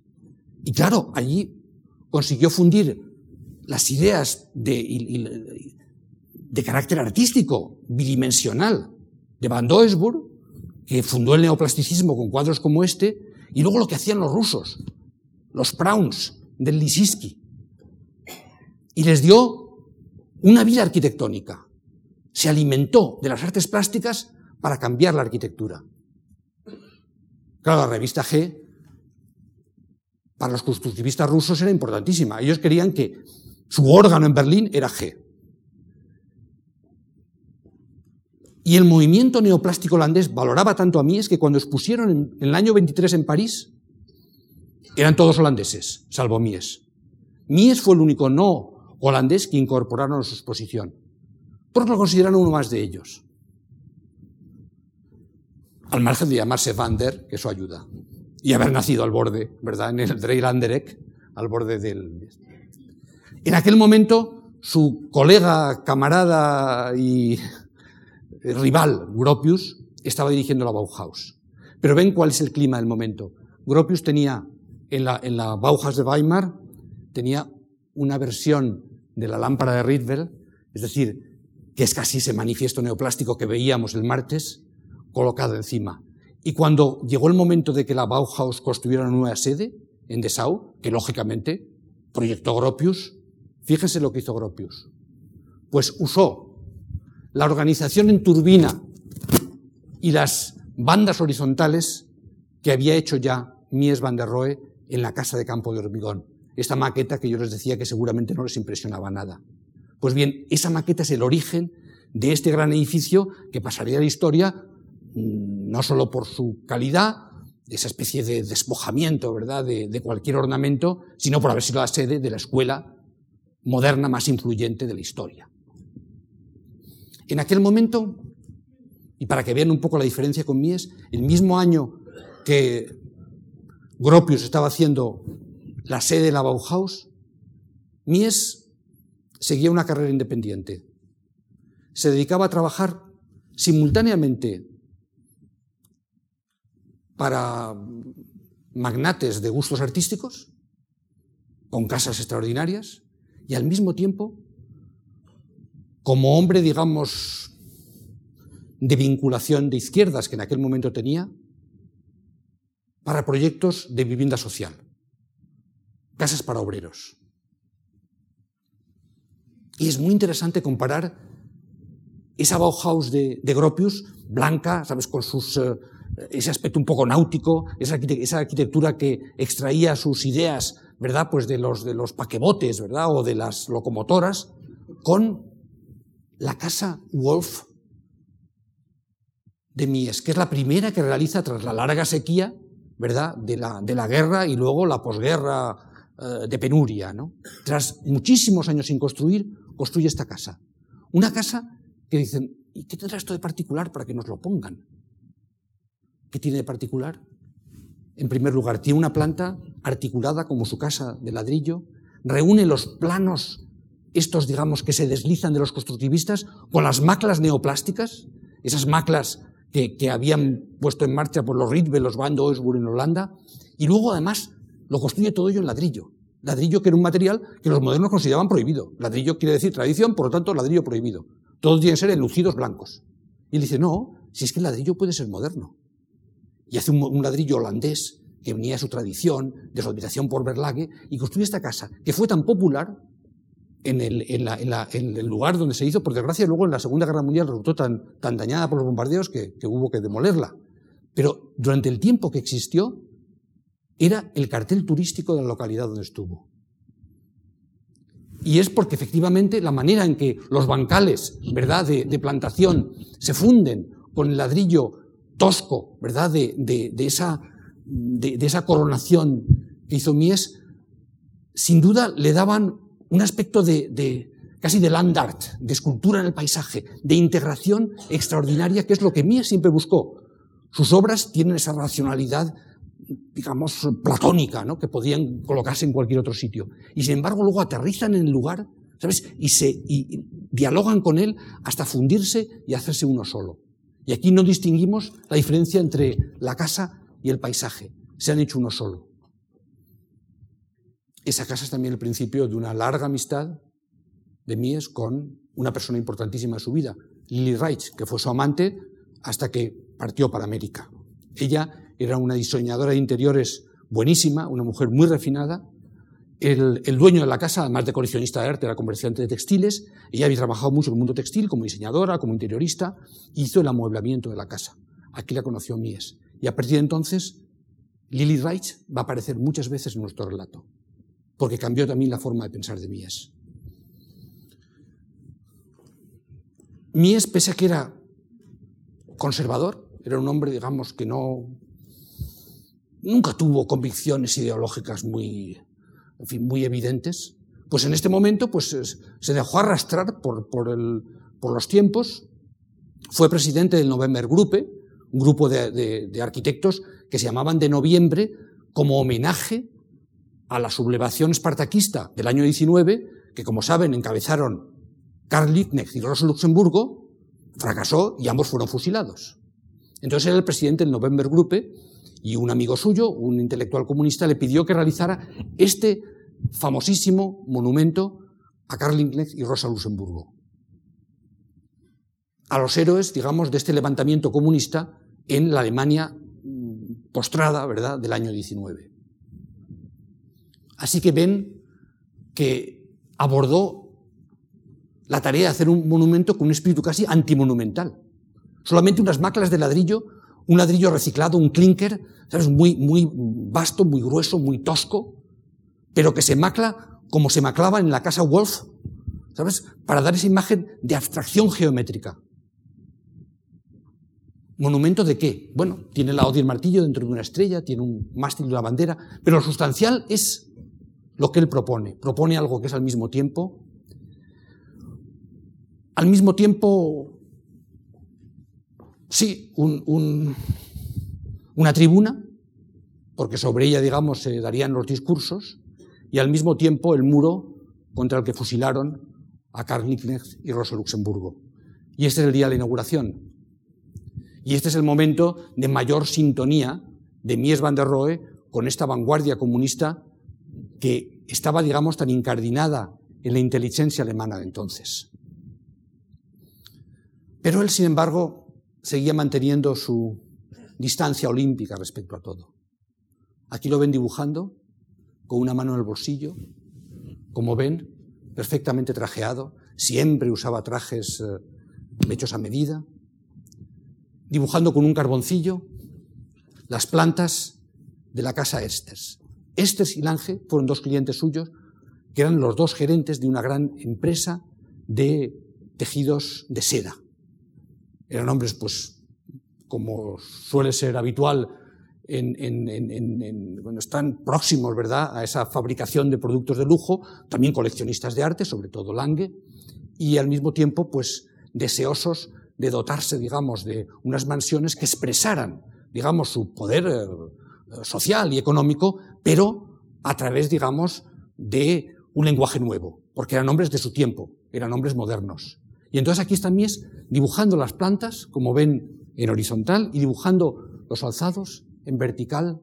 Y claro, allí consiguió fundir las ideas de, carácter artístico, bidimensional, de Van Doesburg, que fundó el neoplasticismo con cuadros como este, y luego lo que hacían los rusos, los Prauns del Lissinsky, y les dio una vida arquitectónica se alimentó de las artes plásticas para cambiar la arquitectura. Claro, la revista G para los constructivistas rusos era importantísima. Ellos querían que su órgano en Berlín era G. Y el movimiento neoplástico holandés valoraba tanto a Mies que cuando expusieron en, el año 23 en París, eran todos holandeses, salvo Mies. Mies fue el único no holandés que incorporaron a su exposición porque lo consideran uno más de ellos. Al margen de llamarse Van der, que eso ayuda. Y haber nacido al borde, ¿verdad? En el al borde del... En aquel momento, su colega, camarada y rival, Gropius, estaba dirigiendo la Bauhaus. Pero ven cuál es el clima del momento. Gropius tenía, en la, en la Bauhaus de Weimar, tenía una versión de la lámpara de Rietveld, es decir, que es casi ese manifiesto neoplástico que veíamos el martes, colocado encima. Y cuando llegó el momento de que la Bauhaus construyera una nueva sede en Dessau, que lógicamente proyectó Gropius, fíjense lo que hizo Gropius. Pues usó la organización en turbina y las bandas horizontales que había hecho ya Mies van der Rohe en la casa de campo de hormigón. Esta maqueta que yo les decía que seguramente no les impresionaba nada. Pues bien, esa maqueta es el origen de este gran edificio que pasaría a la historia mm, no solo por su calidad, esa especie de despojamiento, ¿verdad?, de, de, cualquier ornamento, sino por haber sido la sede de la escuela moderna más influyente de la historia. En aquel momento, y para que vean un poco la diferencia con Mies, el mismo año que Gropius estaba haciendo la sede de la Bauhaus, Mies seguía una carrera independiente. Se dedicaba a trabajar simultáneamente para magnates de gustos artísticos, con casas extraordinarias, y al mismo tiempo, como hombre, digamos, de vinculación de izquierdas que en aquel momento tenía, para proyectos de vivienda social, casas para obreros. Y es muy interesante comparar esa Bauhaus de, Gropius, blanca, ¿sabes? Con sus, eh, ese aspecto un poco náutico, esa, arquitectura que extraía sus ideas, ¿verdad? Pues de los, de los paquebotes, ¿verdad? O de las locomotoras, con la casa Wolf de Mies, que es la primera que realiza tras la larga sequía, ¿verdad? De la, de la guerra y luego la posguerra eh, de penuria, ¿no? Tras muchísimos años sin construir, construye esta casa. Una casa que dicen, ¿y qué tendrá esto de particular para que nos lo pongan? ¿qué tiene de particular? En primer lugar, tiene una planta articulada como su casa de ladrillo, reúne los planos, estos digamos que se deslizan de los constructivistas, con las maclas neoplásticas, esas maclas que, habían puesto en marcha por los Ritbe, los Van Oesburg en Holanda, y luego además lo construye todo ello en ladrillo. Ladrillo que era un material que los modernos consideraban prohibido. Ladrillo quiere decir tradición, por lo tanto ladrillo prohibido. Todos tienen que ser enlucidos blancos. Y él dice, no, si es que el ladrillo puede ser moderno. Y hace un, ladrillo holandés que venía de su tradición, de su admiración por Berlage, y construye esta casa, que fue tan popular en el, lugar donde se hizo, por desgracia luego en la Segunda Guerra Mundial resultó tan, dañada por los bombardeos que hubo que demolerla. Pero durante el tiempo que existió, era el cartel turístico de la localidad donde estuvo. Y es porque efectivamente la manera en que los bancales, ¿verdad?, de, plantación se funden con el ladrillo tosco, ¿verdad?, de, esa, de, esa, coronación que hizo Mies, sin duda le daban un aspecto de, casi de land art, de escultura en el paisaje, de integración extraordinaria, que es lo que Mies siempre buscó. Sus obras tienen esa racionalidad digamos, platónica, ¿no? que podían colocarse en cualquier otro sitio. Y sin embargo luego aterrizan en el lugar, ¿sabes? Y, se, y dialogan con él hasta fundirse y hacerse uno solo. Y aquí no distinguimos la diferencia entre la casa y el paisaje. Se han hecho uno solo. Esa casa es también el principio de una larga amistad de Mies con una persona importantísima en su vida, Lily Reich, que fue su amante hasta que partió para América. Ella era una diseñadora de interiores buenísima, una mujer muy refinada. El, dueño de la casa, además de coleccionista de arte, era comerciante de textiles. Ella había trabajado mucho en el mundo textil como diseñadora, como interiorista, hizo el amueblamiento de la casa. Aquí la conoció Mies. Y a partir de entonces, Lily Reich va a aparecer muchas veces en nuestro relato, porque cambió también la forma de pensar de Mies. Mies, pese a que era conservador, era un hombre, digamos, que no nunca tuvo convicciones ideológicas muy, en fin, muy evidentes, pues en este momento pues, se dejó arrastrar por, por, el, por los tiempos, fue presidente del November Gruppe, un grupo de, de, arquitectos que se llamaban de noviembre como homenaje a la sublevación espartaquista del año 19, que como saben encabezaron Karl Liebknecht y Rosa Luxemburgo, fracasó y ambos fueron fusilados. Entonces era el presidente del November Gruppe y un amigo suyo, un intelectual comunista, le pidió que realizara este famosísimo monumento a Karl Liebknecht y Rosa Luxemburgo. A los héroes, digamos, de este levantamiento comunista en la Alemania mm, postrada, ¿verdad?, del año 19. Así que ven que abordó la tarea de hacer un monumento con un espíritu casi antimonumental. Solamente unas maclas de ladrillo un ladrillo reciclado, un clinker, ¿sabes? Muy, muy vasto, muy grueso, muy tosco, pero que se macla como se maclaba en la casa Wolf, ¿sabes? Para dar esa imagen de abstracción geométrica. ¿Monumento de qué? Bueno, tiene la odio y el martillo dentro de una estrella, tiene un mástil de una bandera, pero lo sustancial es lo que él propone. Propone algo que es al mismo tiempo, al mismo tiempo Sí, una tribuna, porque sobre ella, digamos, se darían los discursos, y al mismo tiempo el muro contra el que fusilaron a Karl Liebknecht y Rosa Luxemburgo. Y este es el día de la inauguración. Y este es el momento de mayor sintonía de Mies van der Rohe con esta vanguardia comunista que estaba, digamos, tan incardinada en la inteligencia alemana de entonces. Pero él, sin embargo, seguía manteniendo su distancia olímpica respecto a todo. Aquí lo ven dibujando, con una mano en el bolsillo, como ven, perfectamente trajeado, siempre usaba trajes eh, hechos a medida, dibujando con un carboncillo las plantas de la casa Esters. Esters y Lange fueron dos clientes suyos que eran los dos gerentes de una gran empresa de tejidos de seda. Eran hombres, pues, como suele ser habitual cuando están próximos, ¿verdad?, a esa fabricación de productos de lujo, también coleccionistas de arte, sobre todo Lange, y al mismo tiempo, pues, deseosos de dotarse, digamos, de unas mansiones que expresaran digamos, su poder eh, social y económico, pero a través, digamos, de un lenguaje nuevo, porque eran hombres de su tiempo, eran hombres modernos. Y entonces aquí está Mies dibujando las plantas, como ven, en horizontal y dibujando los alzados en vertical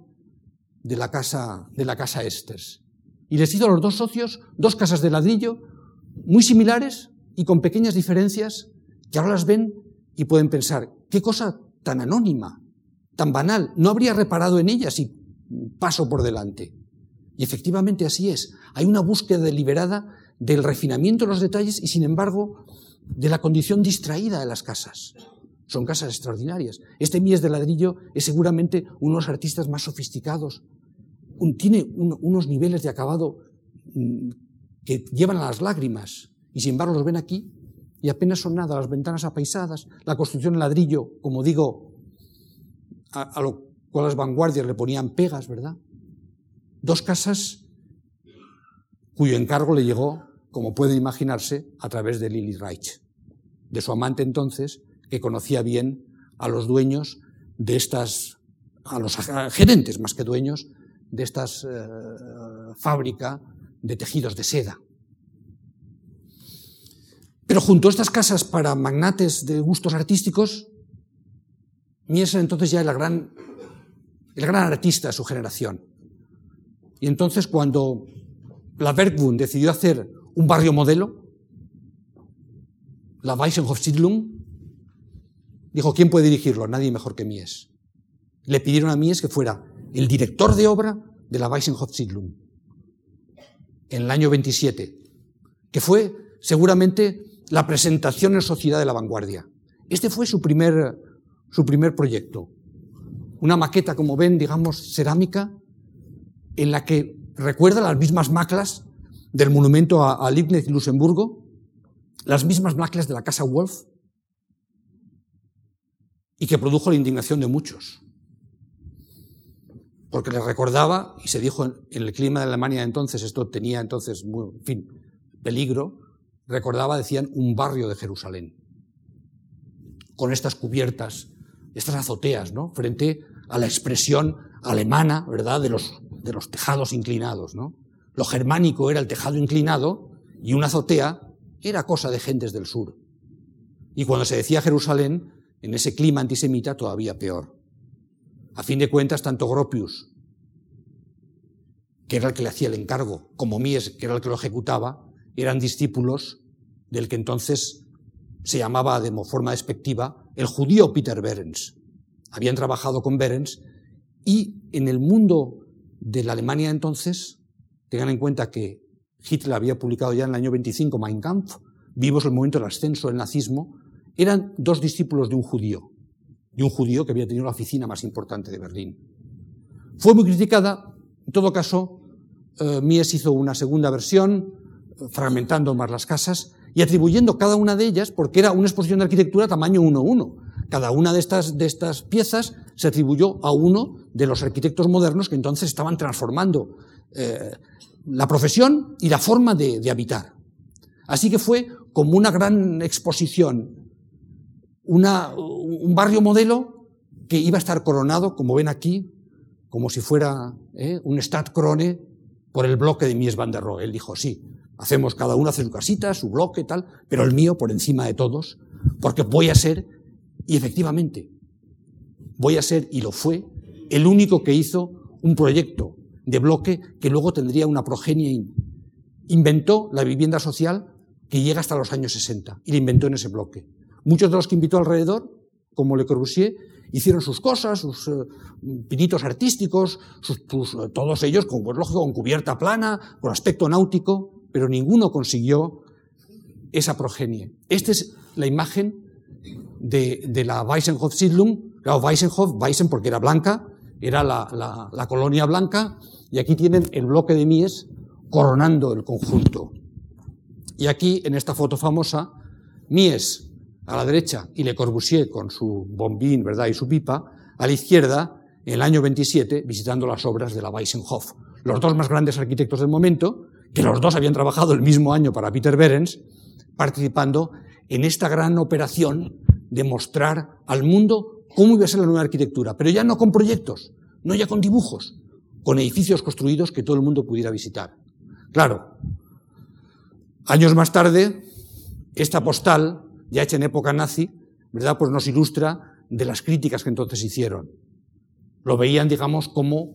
de la casa, de la casa Esters. Y les hizo a los dos socios dos casas de ladrillo muy similares y con pequeñas diferencias que ahora las ven y pueden pensar, qué cosa tan anónima, tan banal, no habría reparado en ella si paso por delante. Y efectivamente así es. Hay una búsqueda deliberada del refinamiento de los detalles y, sin embargo, de la condición distraída de las casas. Son casas extraordinarias. Este Mies de ladrillo es seguramente uno de los artistas más sofisticados. tiene unos niveles de acabado mm, que llevan a las lágrimas. Y sin embargo los ven aquí y apenas son nada. Las ventanas apaisadas, la construcción en ladrillo, como digo, a, a lo cual las vanguardias le ponían pegas, ¿verdad? Dos casas cuyo encargo le llegó, como pueden imaginarse, a través de Lily Reich, de su amante entonces, que conocía bien a los dueños de estas, a los gerentes más que dueños, de estas eh, fábrica de tejidos de seda. Pero junto a estas casas para magnates de gustos artísticos, Mies entonces ya era el gran, el gran artista de su generación. Y entonces cuando la Bergbund decidió hacer un barrio modelo, la Weissenhof-Siedlung, dijo, ¿quién puede dirigirlo? Nadie mejor que Mies. Le pidieron a Mies que fuera el director de obra de la Weissenhof-Siedlung en el año 27, que fue seguramente la presentación en sociedad de la vanguardia. Este fue su primer, su primer proyecto. Una maqueta, como ven, digamos, cerámica, en la que recuerda las mismas maclas del monumento a, a Leibniz y Luxemburgo, las mismas maclas de la Casa Wolf, y que produjo la indignación de muchos porque les recordaba, y se dijo en, el clima de Alemania entonces, esto tenía entonces, en fin, peligro, recordaba, decían, un barrio de Jerusalén, con estas cubiertas, estas azoteas, ¿no? Frente a la expresión alemana, ¿verdad?, de los, de los tejados inclinados, ¿no? Lo germánico era el tejado inclinado y una azotea era cosa de gentes del sur. Y cuando se decía Jerusalén, en ese clima antisemita, todavía peor. A fin de cuentas, tanto Gropius, que era el que le hacía el encargo, como Mies, que era el que lo ejecutaba, eran discípulos del que entonces se llamaba de forma despectiva el judío Peter Behrens. Habían trabajado con Behrens y en el mundo de la Alemania entonces, tengan en cuenta que Hitler había publicado ya en el año 25 Mein Kampf, vivos el momento del ascenso del nazismo, eran dos discípulos de un judío, de un judío que había tenido la oficina más importante de Berlín. Fue muy criticada, en todo caso, eh, Mies hizo una segunda versión, eh, fragmentando más las casas y atribuyendo cada una de ellas, porque era una exposición de arquitectura tamaño 1-1. Cada una de estas, de estas piezas se atribuyó a uno de los arquitectos modernos que entonces estaban transformando eh, la profesión y la forma de, de habitar. Así que fue como una gran exposición un barrio modelo que iba a estar coronado, como ven aquí, como si fuera ¿eh? un Stadtkrone por el bloque de Mies van der Rohe. Él dijo, sí, hacemos cada uno hace su casita, su bloque, tal, pero el mío por encima de todos, porque voy a ser, y efectivamente, voy a ser, y lo fue, el único que hizo un proyecto de bloque que luego tendría una progenie. Inventó la vivienda social que llega hasta los años 60 y la inventó en ese bloque. Muchos de los que invitó alrededor, como Le Corbusier, hicieron sus cosas, sus eh, pinitos artísticos, eh, todos ellos con, pues, lógico, con cubierta plana, con aspecto náutico, pero ninguno consiguió esa progenie. Esta es la imagen de, la Weissenhof-Siedlung. Claro, Weissenhof, Weissen porque era blanca, era la colonia blanca, y aquí tienen el bloque de Mies coronando el conjunto. Y aquí, en esta foto famosa, Mies a la derecha y Le Corbusier con su bombín ¿verdad? y su pipa, a la izquierda, en el año 27, visitando las obras de la Weissenhof. Los dos más grandes arquitectos del momento, que los dos habían trabajado el mismo año para Peter Behrens, participando en esta gran operación de mostrar al mundo cómo iba a ser la nueva arquitectura, pero ya no con proyectos, no ya con dibujos, con edificios construidos que todo el mundo pudiera visitar. Claro, años más tarde, esta postal, ya hecha en época nazi, ¿verdad? Pues nos ilustra de las críticas que entonces hicieron. Lo veían, digamos, como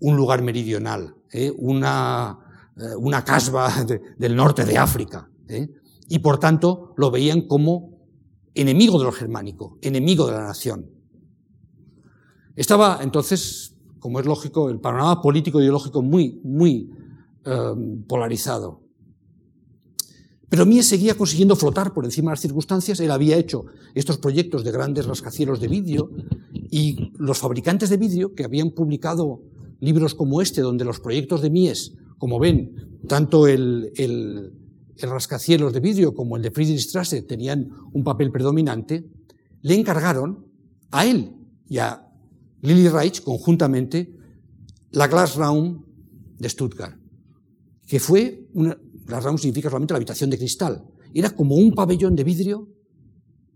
un lugar meridional, ¿eh? una, eh, una casba del norte de África. ¿eh? Y por tanto lo veían como enemigo de lo germánico, enemigo de la nación. Estaba entonces, como es lógico, el panorama político ideológico muy, muy polarizado. Pero Mies seguía consiguiendo flotar por encima de las circunstancias. Él había hecho estos proyectos de grandes rascacielos de vidrio y los fabricantes de vidrio que habían publicado libros como este, donde los proyectos de Mies, como ven, tanto el, el, rascacielos de vidrio como el de Friedrichstrasse tenían un papel predominante, le encargaron a él y a Lily Reich conjuntamente la Glass Raum de Stuttgart, que fue una, Glass Raum significa solamente la habitación de cristal. Era como un pabellón de vidrio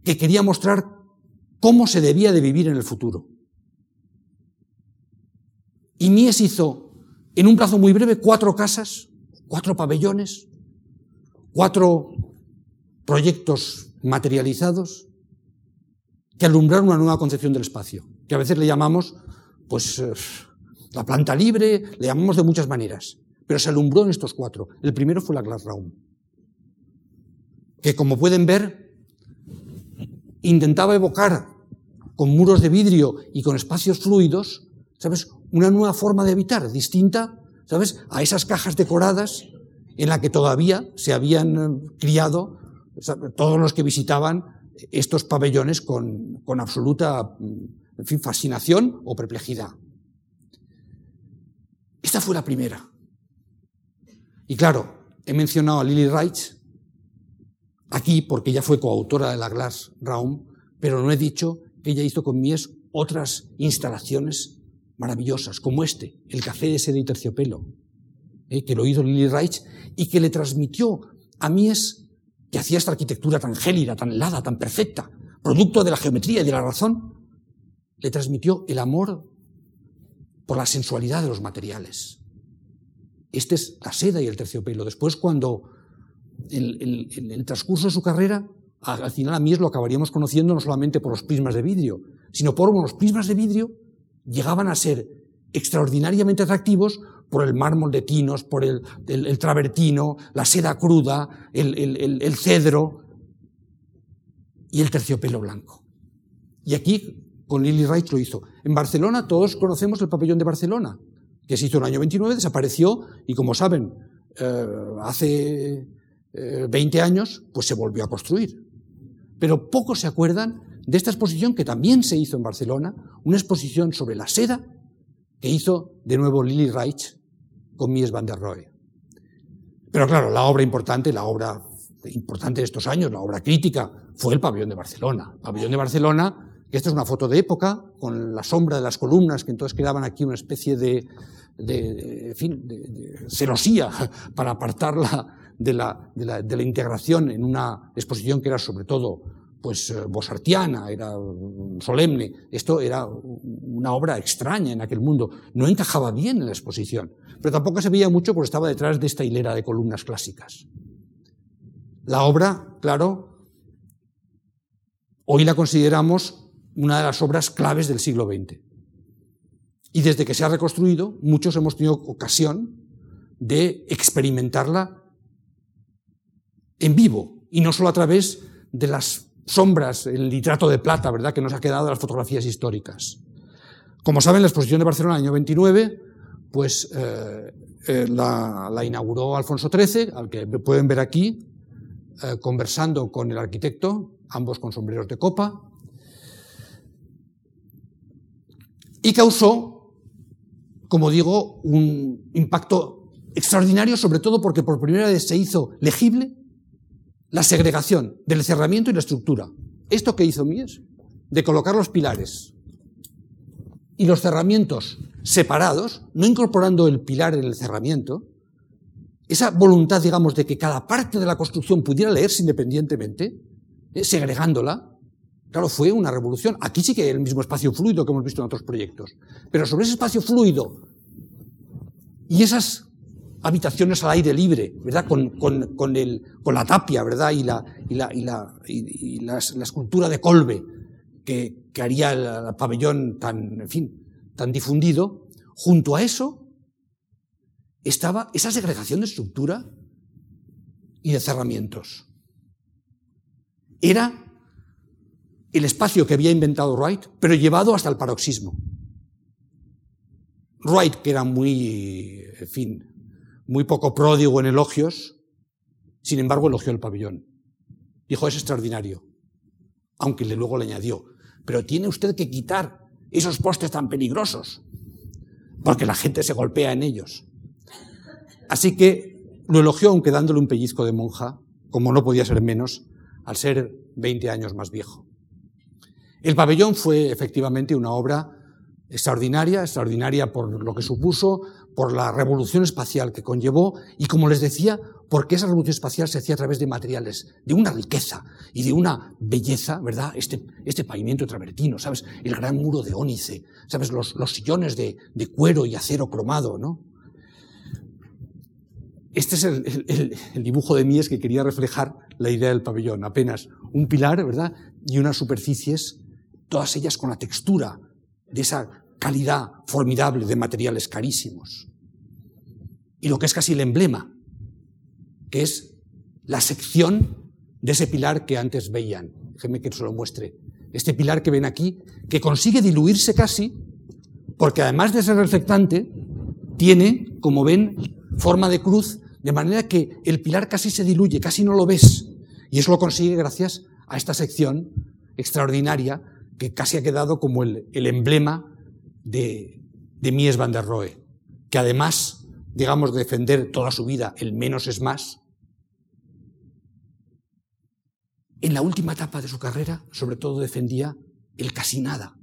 que quería mostrar cómo se debía de vivir en el futuro. Y Mies hizo, en un plazo muy breve, cuatro casas, cuatro pabellones, cuatro proyectos materializados que alumbraron una nueva concepción del espacio, que a veces le llamamos, pues, eh, la planta libre, le llamamos de muchas maneras, pero se alumbró en estos cuatro. El primero fue la Glass que como pueden ver, intentaba evocar con muros de vidrio y con espacios fluidos, ¿sabes? una nueva forma de habitar, distinta, ¿sabes?, a esas cajas decoradas en la que todavía se habían eh, criado todos los que visitaban estos pabellones con, con absoluta en fin, fascinación o perplejidad. Esta fue la primera. Y claro, he mencionado a Lily Reich aquí porque ella fue coautora de la Glass Raum, pero no he dicho que ella hizo con Mies otras instalaciones maravillosas, como este, el café de terciopelo, eh, que lo hizo Lily Reich y que le transmitió a Mies, que hacía esta arquitectura tan gélida, tan helada, tan perfecta, producto de la geometría y de la razón, le transmitió el amor por la sensualidad de los materiales. Este es la seda y el terciopelo. Después, cuando en el, transcurso de su carrera, al final a Mies lo acabaríamos conociendo no solamente por los prismas de vidrio, sino por los prismas de vidrio llegaban a ser extraordinariamente atractivos por el mármol de tinos, por el, travertino, la seda cruda, el, cedro y el terciopelo blanco. Y aquí con Lily Wright lo hizo. En Barcelona todos conocemos el pabellón de Barcelona, que se hizo en el año 29, desapareció y como saben, eh, hace 20 eh, años, pues se volvió a construir. Pero pocos se acuerdan de esta exposición que también se hizo en Barcelona, una exposición sobre la seda que hizo de nuevo Lily Reich con Mies van der Rohe. Pero claro, la obra importante, la obra importante de estos años, la obra crítica, fue el pabellón de Barcelona. El pabellón de Barcelona, esta es una foto de época, con la sombra de las columnas, que entonces quedaban aquí una especie de, celosía para apartarla de la, de la, de la integración en una exposición que era sobre todo pues eh, bosartiana, era solemne. Esto era una obra extraña en aquel mundo. No encajaba bien en la exposición, pero tampoco se veía mucho porque estaba detrás de esta hilera de columnas clásicas. La obra, claro, hoy la consideramos una de las obras claves del siglo XX. Y desde que se ha reconstruido, muchos hemos tenido ocasión de experimentarla en vivo, y no solo a través de las sombras, el litrato de plata, ¿verdad?, que nos ha quedado de las fotografías históricas. Como saben, la exposición de Barcelona año 29, pues eh, eh, la, inauguró Alfonso XIII, al que pueden ver aquí, eh, conversando con el arquitecto, ambos con sombreros de copa, y causó, como digo, un impacto extraordinario, sobre todo porque por primera vez se hizo legible la segregación del cerramiento y la estructura. Esto que hizo Mies, de colocar los pilares y los cerramientos separados, no incorporando el pilar en el cerramiento, esa voluntad, digamos, de que cada parte de la construcción pudiera leerse independientemente, eh, segregándola, Claro, fue una revolución. Aquí sí que hay el mismo espacio fluido que hemos visto en otros proyectos. Pero sobre ese espacio fluido y esas habitaciones al aire libre, ¿verdad? Con, con, con, el, con la tapia, ¿verdad? Y la, y la, y la, y la, escultura de Colbe que, que haría el, el, pabellón tan, en fin, tan difundido. Junto a eso estaba esa segregación de estructura y de cerramientos. Era el espacio que había inventado Wright, pero llevado hasta el paroxismo. Wright, que era muy, en fin, muy poco pródigo en elogios, sin embargo elogió el pabellón. Dijo, es extraordinario. Aunque luego le añadió, pero tiene usted que quitar esos postes tan peligrosos, porque la gente se golpea en ellos. Así que lo elogió aunque dándole un pellizco de monja, como no podía ser menos, al ser 20 años más viejo. El pabellón fue efectivamente una obra extraordinaria, extraordinaria por lo que supuso, por la revolución espacial que conllevó y, como les decía, porque esa revolución espacial se hacía a través de materiales de una riqueza y de una belleza, ¿verdad? Este, este pavimento travertino, ¿sabes? El gran muro de ónice, ¿sabes? Los, los sillones de, de, cuero y acero cromado, ¿no? Este es el, el, dibujo de Mies que quería reflejar la idea del pabellón. Apenas un pilar, ¿verdad? Y unas superficies, todas ellas con la textura de esa calidad formidable de materiales carísimos. Y lo que es casi el emblema, que es la sección de ese pilar que antes veían. Déjenme que se lo muestre. Este pilar que ven aquí, que consigue diluirse casi, porque además de ser reflectante, tiene, como ven, forma de cruz, de manera que el pilar casi se diluye, casi no lo ves. Y eso lo consigue gracias a esta sección extraordinaria que casi ha quedado como el, el emblema de, de Mies van der Rohe, que además, digamos, de defender toda su vida el menos es más, en la última etapa de su carrera, sobre todo defendía el casi nada.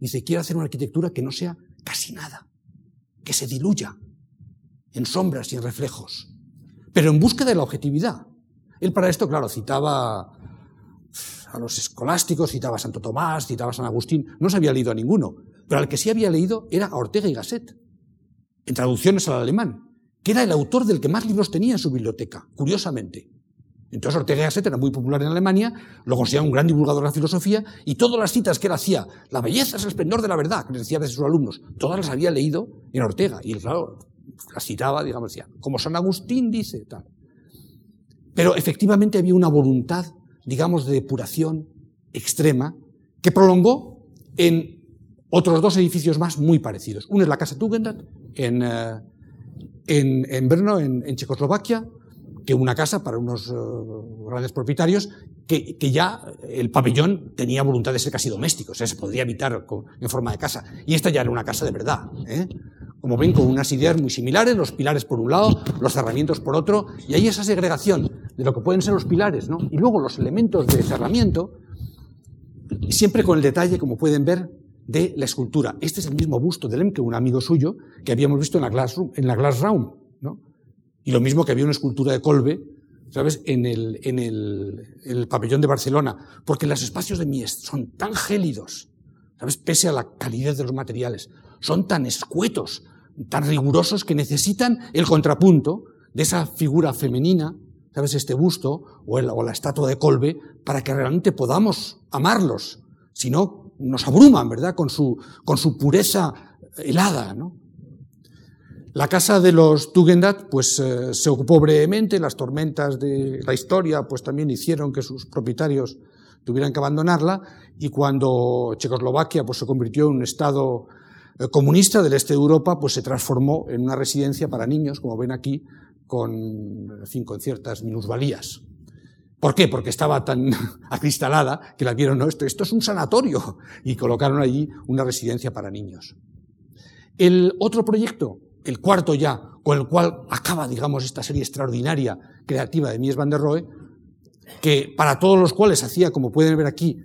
Dice, quiero hacer una arquitectura que no sea casi nada, que se diluya en sombras y en reflejos, pero en busca de la objetividad. Él para esto, claro, citaba a los escolásticos, citaba a Santo Tomás, citaba a San Agustín, no se había leído a ninguno, pero al que sí había leído era a Ortega y Gasset, en traducciones al alemán, que era el autor del que más libros tenía en su biblioteca, curiosamente. Entonces Ortega y Gasset era muy popular en Alemania, lo consideraba un gran divulgador de la filosofía, y todas las citas que él hacía, la belleza es el esplendor de la verdad, que les decía a sus alumnos, todas las había leído en Ortega, y él, claro, las citaba, digamos, decía, como San Agustín dice, tal. Pero efectivamente había una voluntad digamos, de depuración extrema, que prolongó en otros dos edificios más muy parecidos. Uno es la Casa Tugendhat en, uh, en, en, Brno, en, en, Checoslovaquia, que una casa para unos uh, grandes propietarios, que, que, ya el pabellón tenía voluntad de ser casi doméstico, o sea, se podría habitar en forma de casa. Y esta ya era una casa de verdad. ¿eh? Como ven, con unas ideas muy similares, los pilares por un lado, los cerramientos por otro, y hay esa segregación de lo que pueden ser los pilares, ¿no? Y luego los elementos de cerramiento, siempre con el detalle, como pueden ver, de la escultura. Este es el mismo busto de Lemke, un amigo suyo, que habíamos visto en la Glass, Room, Round, ¿no? Y lo mismo que había una escultura de Colbe, ¿sabes?, en el, en el, el pabellón de Barcelona, porque los espacios de Mies son tan gélidos, ¿sabes?, pese a la calidad de los materiales, son tan escuetos, tan rigurosos que necesitan el contrapunto de esa figura femenina, ¿sabes? Este busto o, la estatua de Colbe, para que realmente podamos amarlos. Si no, nos abruman, ¿verdad? Con su, con su pureza helada, ¿no? La casa de los Tugendhat, pues eh, se ocupó brevemente, las tormentas de la historia, pues también hicieron que sus propietarios tuvieran que abandonarla, y cuando Checoslovaquia, pues se convirtió en un estado comunista del este de Europa, pues se transformó en una residencia para niños, como ven aquí, con, en fin, con ciertas minusvalías. ¿Por qué? Porque estaba tan acristalada que la vieron, no, esto, esto es un sanatorio, y colocaron allí una residencia para niños. El otro proyecto, el cuarto ya, con el cual acaba, digamos, esta serie extraordinaria creativa de Mies van der Rohe, que para todos los cuales hacía, como pueden ver aquí,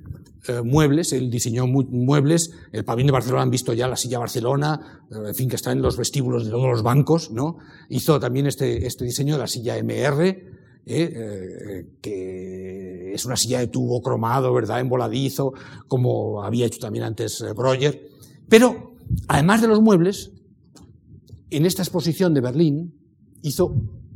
eh, muebles, él diseñó muebles, el pabellón de Barcelona han visto ya la silla Barcelona, eh, en fin, que está en los vestíbulos de todos los bancos, ¿no? Hizo también este, este diseño de la silla MR, eh, que es una silla de tubo cromado, ¿verdad? En voladizo, como había hecho también antes Breuer. Pero, además de los muebles, en esta exposición de Berlín hizo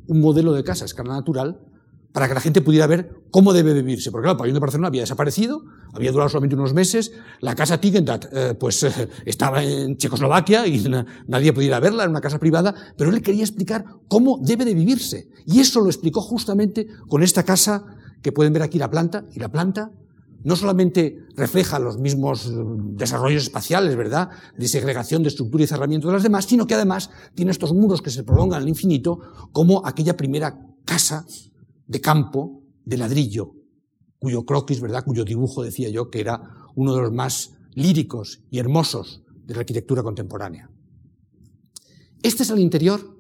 un modelo de casa a escala natural para que la gente pudiera ver cómo debe vivirse. Porque claro, el pabellón de Barcelona había desaparecido, había durado solamente unos meses, la casa Tigendat eh, pues eh, estaba en Checoslovaquia y nadie podía verla, era una casa privada, pero él quería explicar cómo debe de vivirse. Y eso lo explicó justamente con esta casa que pueden ver aquí la planta, y la planta no solamente refleja los mismos desarrollos espaciales, ¿verdad?, de segregación de estructura y cerramiento de las demás, sino que además tiene estos muros que se prolongan al infinito como aquella primera casa de campo de ladrillo, cuyo croquis, ¿verdad?, cuyo dibujo decía yo que era uno de los más líricos y hermosos de la arquitectura contemporánea. Este es el interior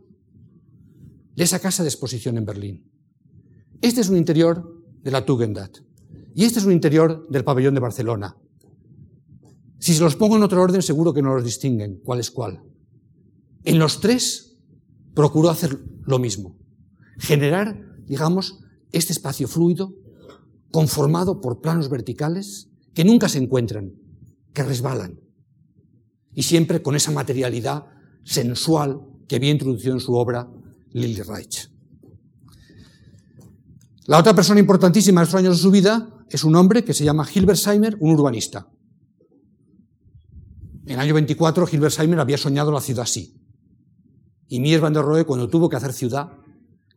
de esa casa de exposición en Berlín. Este es un interior de la Tugendhat. Y este es un interior del pabellón de Barcelona. Si se los pongo en otro orden, seguro que no los distinguen cuál es cuál. En los tres procuró hacer lo mismo. Generar digamos, este espacio fluido, conformado por planos verticales que nunca se encuentran, que resbalan, y siempre con esa materialidad sensual que había introducido en su obra Lily Reich. La otra persona importantísima en estos años de su vida es un hombre que se llama Hilbersheimer, un urbanista. En el año 24, Hilbersheimer había soñado la ciudad así. Y Mies van der Rohe, cuando tuvo que hacer ciudad,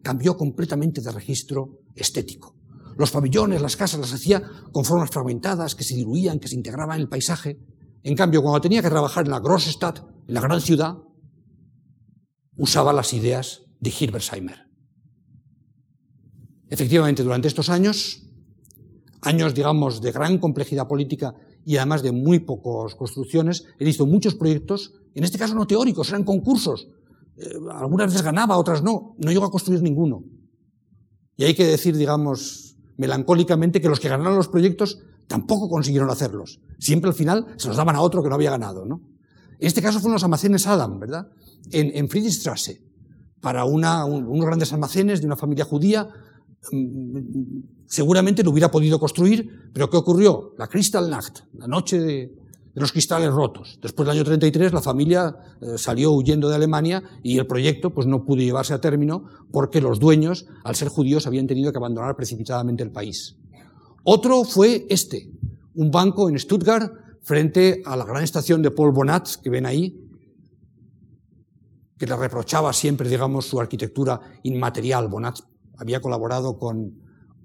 cambió completamente de registro estético. Los pabellones, las casas las hacía con formas fragmentadas que se diluían, que se integraban en el paisaje. En cambio, cuando tenía que trabajar en la Großstadt, en la gran ciudad, usaba las ideas de Hilbersheimer. Efectivamente, durante estos años, años, digamos, de gran complejidad política y además de muy pocas construcciones, él hizo muchos proyectos, en este caso no teóricos, eran concursos, eh, algunas veces ganaba, otras no, no llegó a construir ninguno. Y hay que decir, digamos, melancólicamente que los que ganaron los proyectos tampoco consiguieron hacerlos. Siempre al final se los daban a otro que no había ganado, ¿no? En este caso fueron los almacenes Adam, ¿verdad? En, en Friedrichstrasse, para unos grandes almacenes de una familia judía. Mm, seguramente lo hubiera podido construir, pero ¿qué ocurrió? La Kristallnacht, la noche de, de los cristales rotos. Después del año 33 la familia eh, salió huyendo de Alemania y el proyecto pues, no pudo llevarse a término porque los dueños, al ser judíos, habían tenido que abandonar precipitadamente el país. Otro fue este, un banco en Stuttgart frente a la gran estación de Paul Bonat que ven ahí, que le reprochaba siempre, digamos, su arquitectura inmaterial. Bonat había colaborado con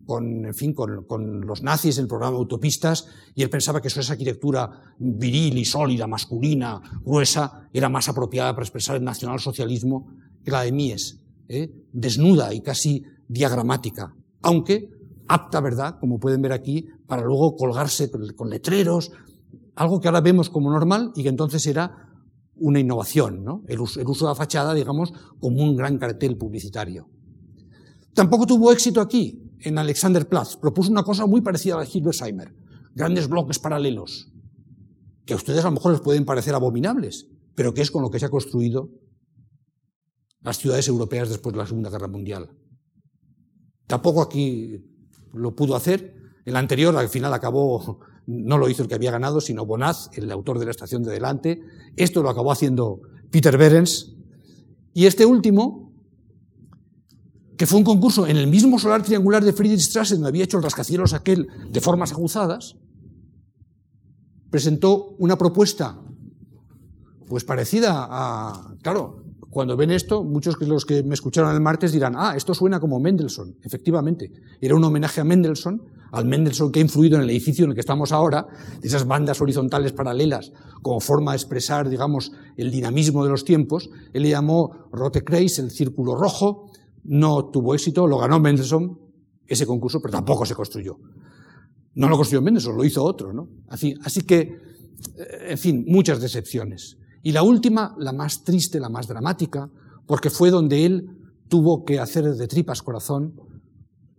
con, en fin, con, los nazis en el programa Autopistas, y él pensaba que esa arquitectura viril y sólida, masculina, gruesa, era más apropiada para expresar el nacionalsocialismo que la de Mies, ¿eh? desnuda y casi diagramática, aunque apta, ¿verdad?, como pueden ver aquí, para luego colgarse con letreros, algo que ahora vemos como normal y que entonces era una innovación, ¿no? el uso de la fachada, digamos, como un gran cartel publicitario. Tampoco tuvo éxito aquí, en Alexanderplatz. Propuso una cosa muy parecida a la de Hilbersheimer. Grandes bloques paralelos, que a ustedes a lo mejor les pueden parecer abominables, pero que es con lo que se ha construido las ciudades europeas después de la Segunda Guerra Mundial. Tampoco aquí lo pudo hacer. El anterior, al final, acabó, no lo hizo el que había ganado, sino Bonaz, el autor de la estación de delante. Esto lo acabó haciendo Peter Behrens. Y este último, que fue un concurso en el mismo solar triangular de Friedrichstrasse, donde había hecho el rascacielos aquel de formas aguzadas, presentó una propuesta pues parecida a, claro, cuando ven esto, muchos de los que me escucharon el martes dirán, ah, esto suena como Mendelssohn. Efectivamente, era un homenaje a Mendelssohn, al Mendelssohn que ha influido en el edificio en el que estamos ahora, de esas bandas horizontales paralelas, como forma de expresar, digamos, el dinamismo de los tiempos. Él le llamó Rote Kreis, el círculo rojo, no tuvo éxito, lo ganó Mendelssohn, ese concurso, pero tampoco se construyó. No lo construyó Mendelssohn, lo hizo otro, ¿no? Así, así que, eh, en fin, muchas decepciones. Y la última, la más triste, la más dramática, porque fue donde él tuvo que hacer de tripas corazón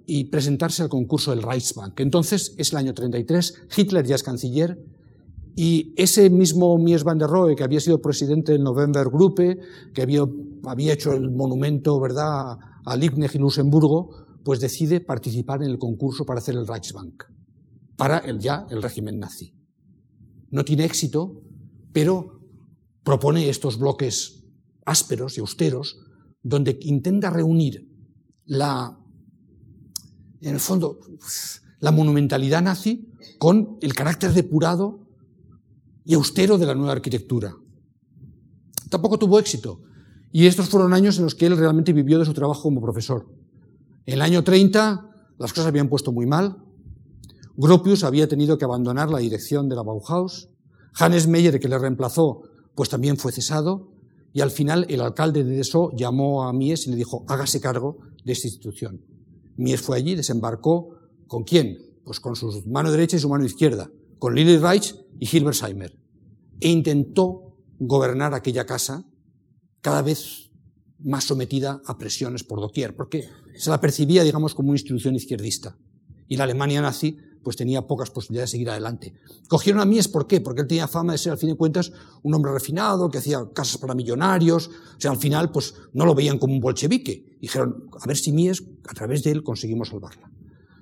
y presentarse al concurso del Reichsbank. Entonces es el año 33, Hitler ya es canciller, y ese mismo Mies van der Rohe, que había sido presidente del November Gruppe, que había, había hecho el monumento, ¿verdad?, a Liebknecht y Luxemburgo, pues decide participar en el concurso para hacer el Reichsbank, para el, ya el régimen nazi. No tiene éxito, pero propone estos bloques ásperos y austeros, donde intenta reunir la, en el fondo, la monumentalidad nazi con el carácter depurado y austero de la nueva arquitectura. Tampoco tuvo éxito, y estos fueron años en los que él realmente vivió de su trabajo como profesor. En el año 30 las cosas habían puesto muy mal. Gropius había tenido que abandonar la dirección de la Bauhaus. Hannes Meyer, que le reemplazó, pues también fue cesado. Y al final el alcalde de Dessau llamó a Mies y le dijo, hágase cargo de esta institución. Mies fue allí, desembarcó. ¿Con quién? Pues con su mano derecha y su mano izquierda. Con Lili Reich y Hilbersheimer. E intentó gobernar aquella casa cada vez más sometida a presiones por doquier, porque se la percibía, digamos, como una institución izquierdista. Y la Alemania nazi pues tenía pocas posibilidades de seguir adelante. Cogieron a Mies, ¿por qué? Porque él tenía fama de ser, al fin de cuentas, un hombre refinado, que hacía casas para millonarios. O sea, al final, pues no lo veían como un bolchevique. Dijeron, a ver si Mies, a través de él, conseguimos salvarla.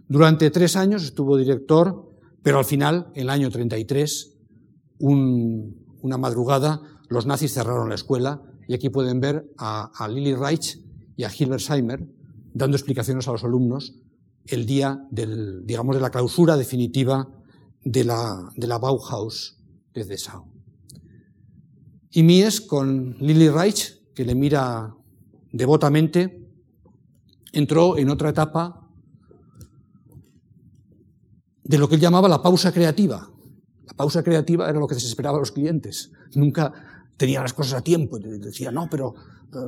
Durante tres años estuvo director, pero al final, en el año 33, un, una madrugada, los nazis cerraron la escuela y aquí pueden ver a, Lili Reich y a Hilbersheimer dando explicaciones a los alumnos el día del, digamos, de la clausura definitiva de la, de la Bauhaus de Dessau. Y Mies, con Lili Reich, que le mira devotamente, entró en otra etapa de lo que él llamaba la pausa creativa. La pausa creativa era lo que desesperaba a los clientes. Nunca tenía las cosas a tiempo. Decía, no, pero eh,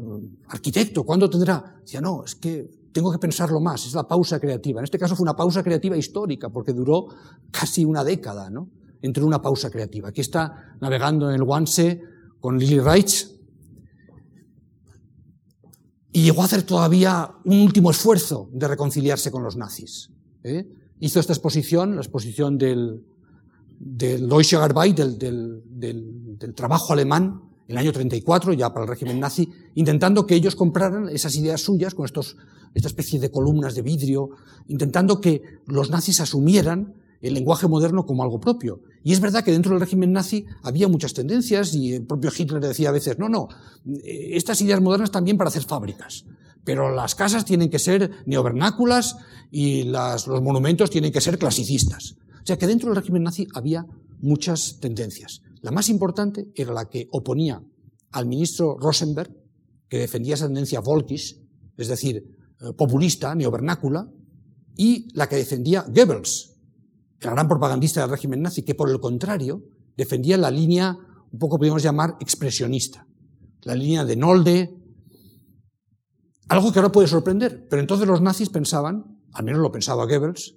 arquitecto, ¿cuándo tendrá? Decía, no, es que tengo que pensarlo más, es la pausa creativa. En este caso fue una pausa creativa histórica, porque duró casi una década, ¿no? Entre una pausa creativa. Aquí está navegando en el Wannsee con Lili Reich y llegó a hacer todavía un último esfuerzo de reconciliarse con los nazis. ¿eh? Hizo esta exposición, la exposición del, del Deutsche Arbeit, del, del, del, trabajo alemán, en el año 34, ya para el régimen nazi, intentando que ellos compraran esas ideas suyas con estos, esta especie de columnas de vidrio, intentando que los nazis asumieran el lenguaje moderno como algo propio. Y es verdad que dentro del régimen nazi había muchas tendencias y el propio Hitler decía a veces, no, no, estas ideas modernas también para hacer fábricas, pero las casas tienen que ser neovernáculas y las, los monumentos tienen que ser clasicistas. O sea que dentro del régimen nazi había muchas tendencias. La más importante era la que oponía al ministro Rosenberg, que defendía esa tendencia volkisch, es decir, eh, populista, neovernácula, y la que defendía Goebbels, el gran propagandista del régimen nazi, que por el contrario defendía la línea, un poco podríamos llamar expresionista, la línea de Nolde, algo que ahora puede sorprender, pero entonces los nazis pensaban, al menos lo pensaba Goebbels,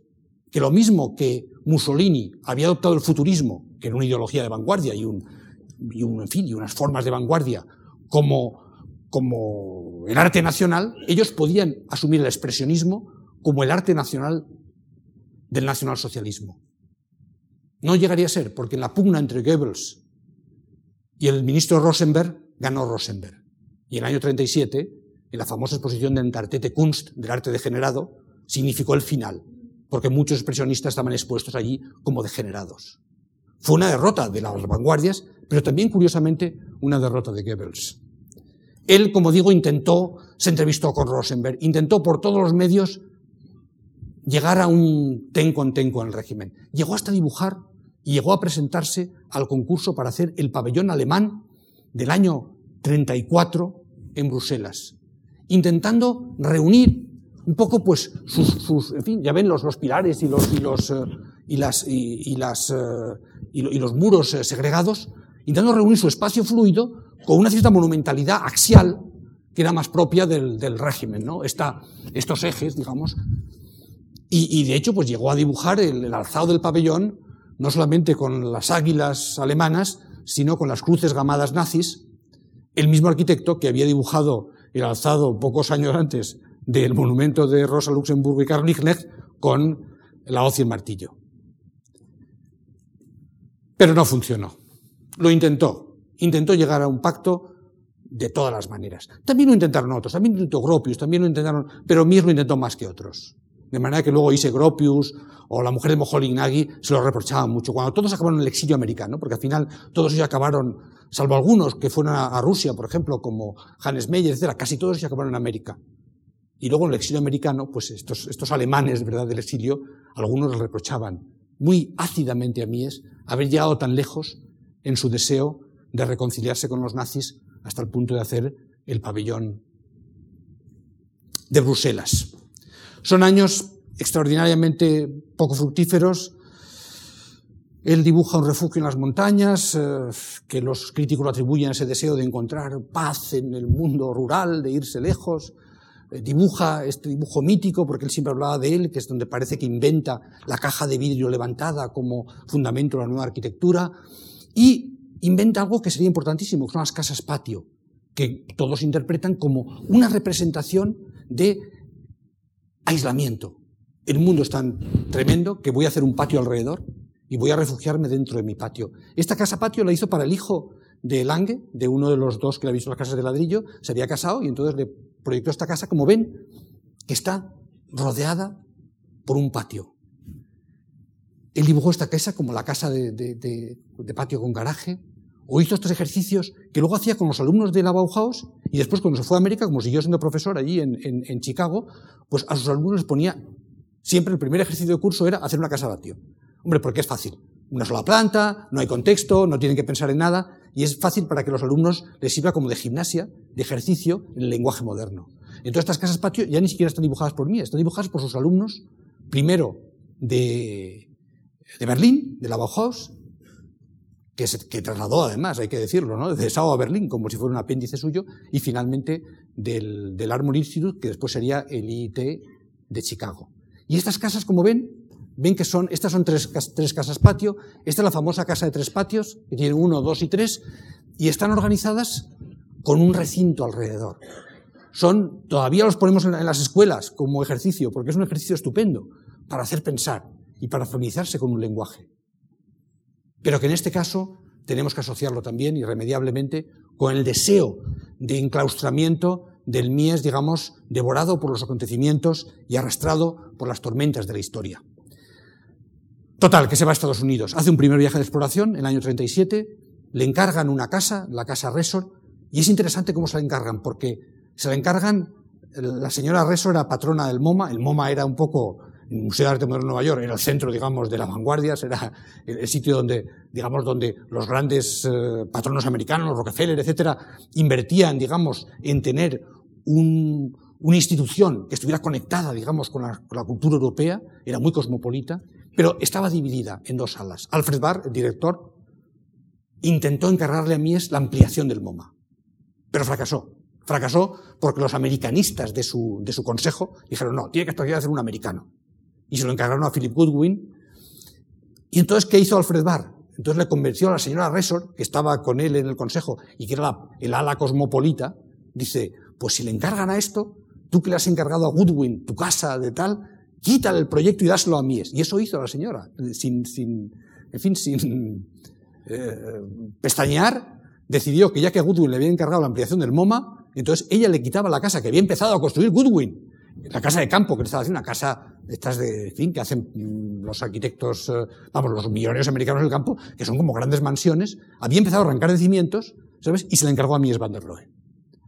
que lo mismo que Mussolini había adoptado el futurismo, que era una ideología de vanguardia y, un, en fin, y unas formas de vanguardia, como, como el arte nacional, ellos podían asumir el expresionismo como el arte nacional del nacionalsocialismo. No llegaría a ser, porque en la pugna entre Goebbels y el ministro Rosenberg, ganó Rosenberg. Y en el año 37, en la famosa exposición de Entartete Kunst, del arte degenerado, significó el final porque muchos expresionistas estaban expuestos allí como degenerados. Fue una derrota de las vanguardias, pero también, curiosamente, una derrota de Goebbels. Él, como digo, intentó, se entrevistó con Rosenberg, intentó por todos los medios llegar a un ten con ten con el régimen. Llegó hasta dibujar y llegó a presentarse al concurso para hacer el pabellón alemán del año 34 en Bruselas, intentando reunir un poco pues sus, en fin, ya ven los, los pilares y los, y los, eh, y las, y, las, eh, y, los muros eh, segregados, intentando reunir su espacio fluido con una cierta monumentalidad axial que era más propia del, del régimen, ¿no? Esta, estos ejes, digamos. Y, y, de hecho, pues llegó a dibujar el, el alzado del pabellón, no solamente con las águilas alemanas, sino con las cruces gamadas nazis, el mismo arquitecto que había dibujado el alzado pocos años antes del monumento de Rosa Luxemburgo y Karl Liebknecht con la hoz y el martillo. Pero no funcionó. Lo intentó. Intentó llegar a un pacto de todas las maneras. También lo intentaron otros, también lo intentó Gropius, también lo intentaron, pero Mies lo intentó más que otros. De manera que luego hice Gropius o la mujer de Moholy-Nagy se lo reprochaban mucho. Cuando todos acabaron en el exilio americano, porque al final todos ellos acabaron, salvo algunos que fueron a, Rusia, por ejemplo, como Hannes Meyer, etc., casi todos ellos acabaron en América. Y luego en el exilio americano, pues estos, estos alemanes, ¿verdad?, del exilio, algunos les reprochaban muy ácidamente a Mies haber llegado tan lejos en su deseo de reconciliarse con los nazis hasta el punto de hacer el pabellón de Bruselas. Son años extraordinariamente poco fructíferos. Él dibuja un refugio en las montañas, eh, que los críticos lo atribuyen a ese deseo de encontrar paz en el mundo rural, de irse lejos. Eh, dibuja este dibujo mítico, porque él siempre hablaba de él, que es donde parece que inventa la caja de vidrio levantada como fundamento de la nueva arquitectura. Y inventa algo que sería importantísimo, que son las casas patio, que todos interpretan como una representación de aislamiento. El mundo es tan tremendo que voy a hacer un patio alrededor y voy a refugiarme dentro de mi patio. Esta casa patio la hizo para el hijo de Lange, de uno de los dos que le ha visto las casas de ladrillo, se había casado y entonces le proyectó esta casa, como ven, que está rodeada por un patio. Él dibujó esta casa como la casa de, patio con garaje, o hizo estos ejercicios que luego hacía con los alumnos de la Bauhaus y después cuando se fue a América, como siguió siendo profesor allí en Chicago, pues a sus alumnos les ponía, siempre el primer ejercicio de curso era hacer una casa patio. Hombre, porque es fácil. Una sola planta, no hay contexto, no tienen que pensar en nada, y es fácil para que los alumnos les sirva como de gimnasia, de ejercicio en el lenguaje moderno. Entonces estas casas patio ya ni siquiera están dibujadas por mí, están dibujadas por sus alumnos, primero de, de Berlín, de la Bauhaus, que, trasladó además, hay que decirlo, ¿no? de Sao a Berlín, como si fuera un apéndice suyo, y finalmente del, del Institute, que después sería el IIT de Chicago. Y estas casas, como ven, ven que son, estas son tres, tres casas patio, esta es la famosa casa de tres patios, que tiene uno, dos y tres, y están organizadas con un recinto alrededor. Son, todavía los ponemos en las escuelas como ejercicio, porque es un ejercicio estupendo para hacer pensar y para fonizarse con un lenguaje. Pero que en este caso tenemos que asociarlo también irremediablemente con el deseo de enclaustramiento del Mies, digamos, devorado por los acontecimientos y arrastrado por las tormentas de la historia. Total, que se va a Estados Unidos. Hace un primer viaje de exploración en el año 37, le encargan una casa, la casa Resor, y es interesante cómo se la encargan, porque se la encargan, la señora Resor era patrona del MoMA, el MoMA era un poco, el Museo de Arte Moderno de Nueva York, era el centro, digamos, de la vanguardia, era el sitio donde, digamos, donde los grandes eh, patronos americanos, Rockefeller, etcétera, invertían, digamos, en tener una institución que estuviera conectada, digamos, con la cultura europea, era muy cosmopolita, pero estaba dividida en dos salas. Alfred Barr, el director, intentó encargarle a Mies la ampliación del MoMA, pero fracasó. Fracasó porque los americanistas de su, de su consejo dijeron, no, tiene que hacer un americano. Y se lo encargaron a Philip Goodwin. Y entonces, ¿qué hizo Alfred Barr? Entonces le convenció a la señora Resor, que estaba con él en el consejo y que era el ala cosmopolita, dice, pues si le encargan a esto, tú que le has encargado a Goodwin tu casa de tal, quítale el proyecto y dáselo a Mies. Y eso hizo la señora, sin, sin en fin, sin eh, pestañear, decidió que ya que Goodwin le había encargado la ampliación del MoMA, entonces ella le quitaba la casa que había empezado a construir Goodwin, la casa de campo que le estaba haciendo, una casa estas de, fin, que hacen los arquitectos, eh, vamos, los millonarios americanos del campo, que son como grandes mansiones, había empezado a arrancar de cimientos, ¿sabes? Y se le encargó a Mies van der Rohe.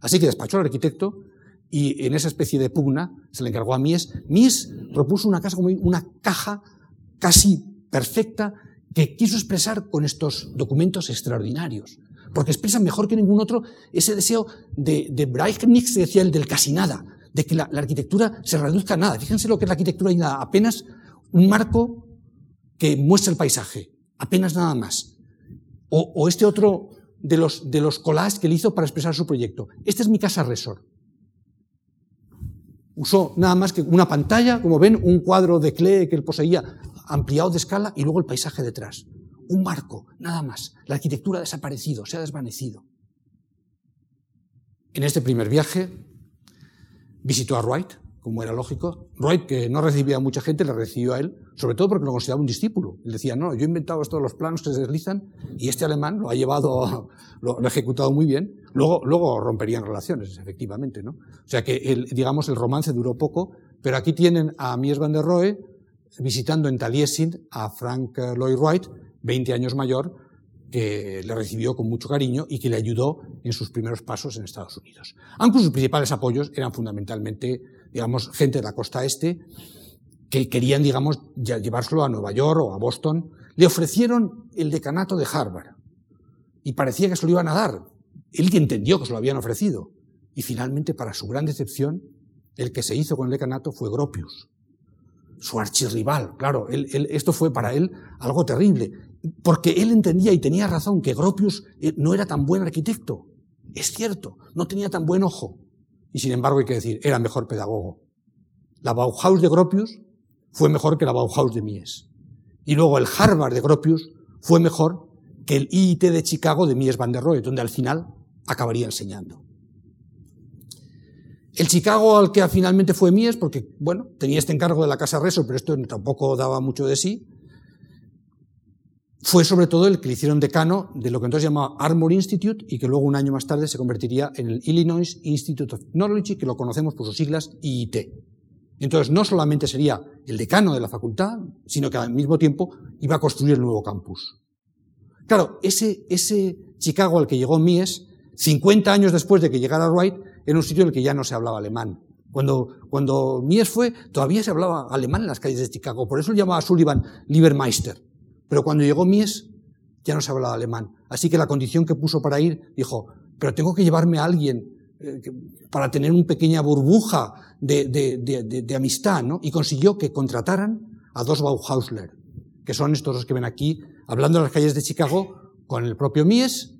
Así que despachó al arquitecto y en esa especie de pugna se le encargó a Mies. Mies propuso una casa como una caja casi perfecta que quiso expresar con estos documentos extraordinarios, porque expresan mejor que ningún otro ese deseo de, de Breitnich, se decía el del casi nada, de que la, arquitectura se reduzca a nada. Fíjense lo que es la arquitectura y nada, apenas un marco que muestra el paisaje, apenas nada más. O, o este otro de los, de los collages que él hizo para expresar su proyecto. Esta es mi casa resort. Usó nada más que una pantalla, como ven, un cuadro de Klee que él poseía ampliado de escala y luego el paisaje detrás. Un marco, nada más. La arquitectura ha desaparecido, se ha desvanecido. En este primer viaje visitó a Wright, como era lógico. Wright, que no recibía a mucha gente, le recibió a él, sobre todo porque lo consideraba un discípulo. Él decía, no, yo he inventado estos los planos que se deslizan y este alemán lo ha llevado, lo, ha ejecutado muy bien. Luego, luego romperían relaciones, efectivamente, ¿no? O sea que, digamos, el romance duró poco, pero aquí tienen a Mies van der Rohe visitando en Taliesin a Frank Lloyd Wright, 20 años mayor, que le recibió con mucho cariño y que le ayudó en sus primeros pasos en Estados Unidos. Aunque sus principales apoyos eran fundamentalmente, digamos, gente de la costa este, que querían, digamos, llevárselo a Nueva York o a Boston. Le ofrecieron el decanato de Harvard y parecía que se lo iban a dar. Él entendió que se lo habían ofrecido. Y finalmente, para su gran decepción, el que se hizo con el decanato fue Gropius, su archirrival. Claro, esto fue para él algo terrible porque él entendía y tenía razón que Gropius eh, no era tan buen arquitecto. Es cierto, no tenía tan buen ojo. Y sin embargo hay que decir, era mejor pedagogo. La Bauhaus de Gropius fue mejor que la Bauhaus de Mies. Y luego el Harvard de Gropius fue mejor que el IIT de Chicago de Mies van der Rohe, donde al final acabaría enseñando. El Chicago al que finalmente fue Mies, porque, bueno, tenía este encargo de la Casa Reso, pero esto tampoco daba mucho de sí, fue sobre todo el que le hicieron decano de lo que entonces llamaba Armour Institute y que luego un año más tarde se convertiría en el Illinois Institute of Technology, que lo conocemos por sus siglas IIT. Entonces no solamente sería el decano de la facultad, sino que al mismo tiempo iba a construir el nuevo campus. Claro, ese, ese Chicago al que llegó Mies, 50 años después de que llegara Wright, era un sitio en el que ya no se hablaba alemán. Cuando, cuando Mies fue, todavía se hablaba alemán en las calles de Chicago, por eso lo llamaba Sullivan Liebermeister. Pero cuando llegó Mies, ya no se hablaba alemán. Así que la condición que puso para ir, dijo, pero tengo que llevarme a alguien eh, para tener una pequeña burbuja de, amistad, ¿no? Y consiguió que contrataran a dos Bauhausler, que son estos los que ven aquí, hablando en las calles de Chicago, con el propio Mies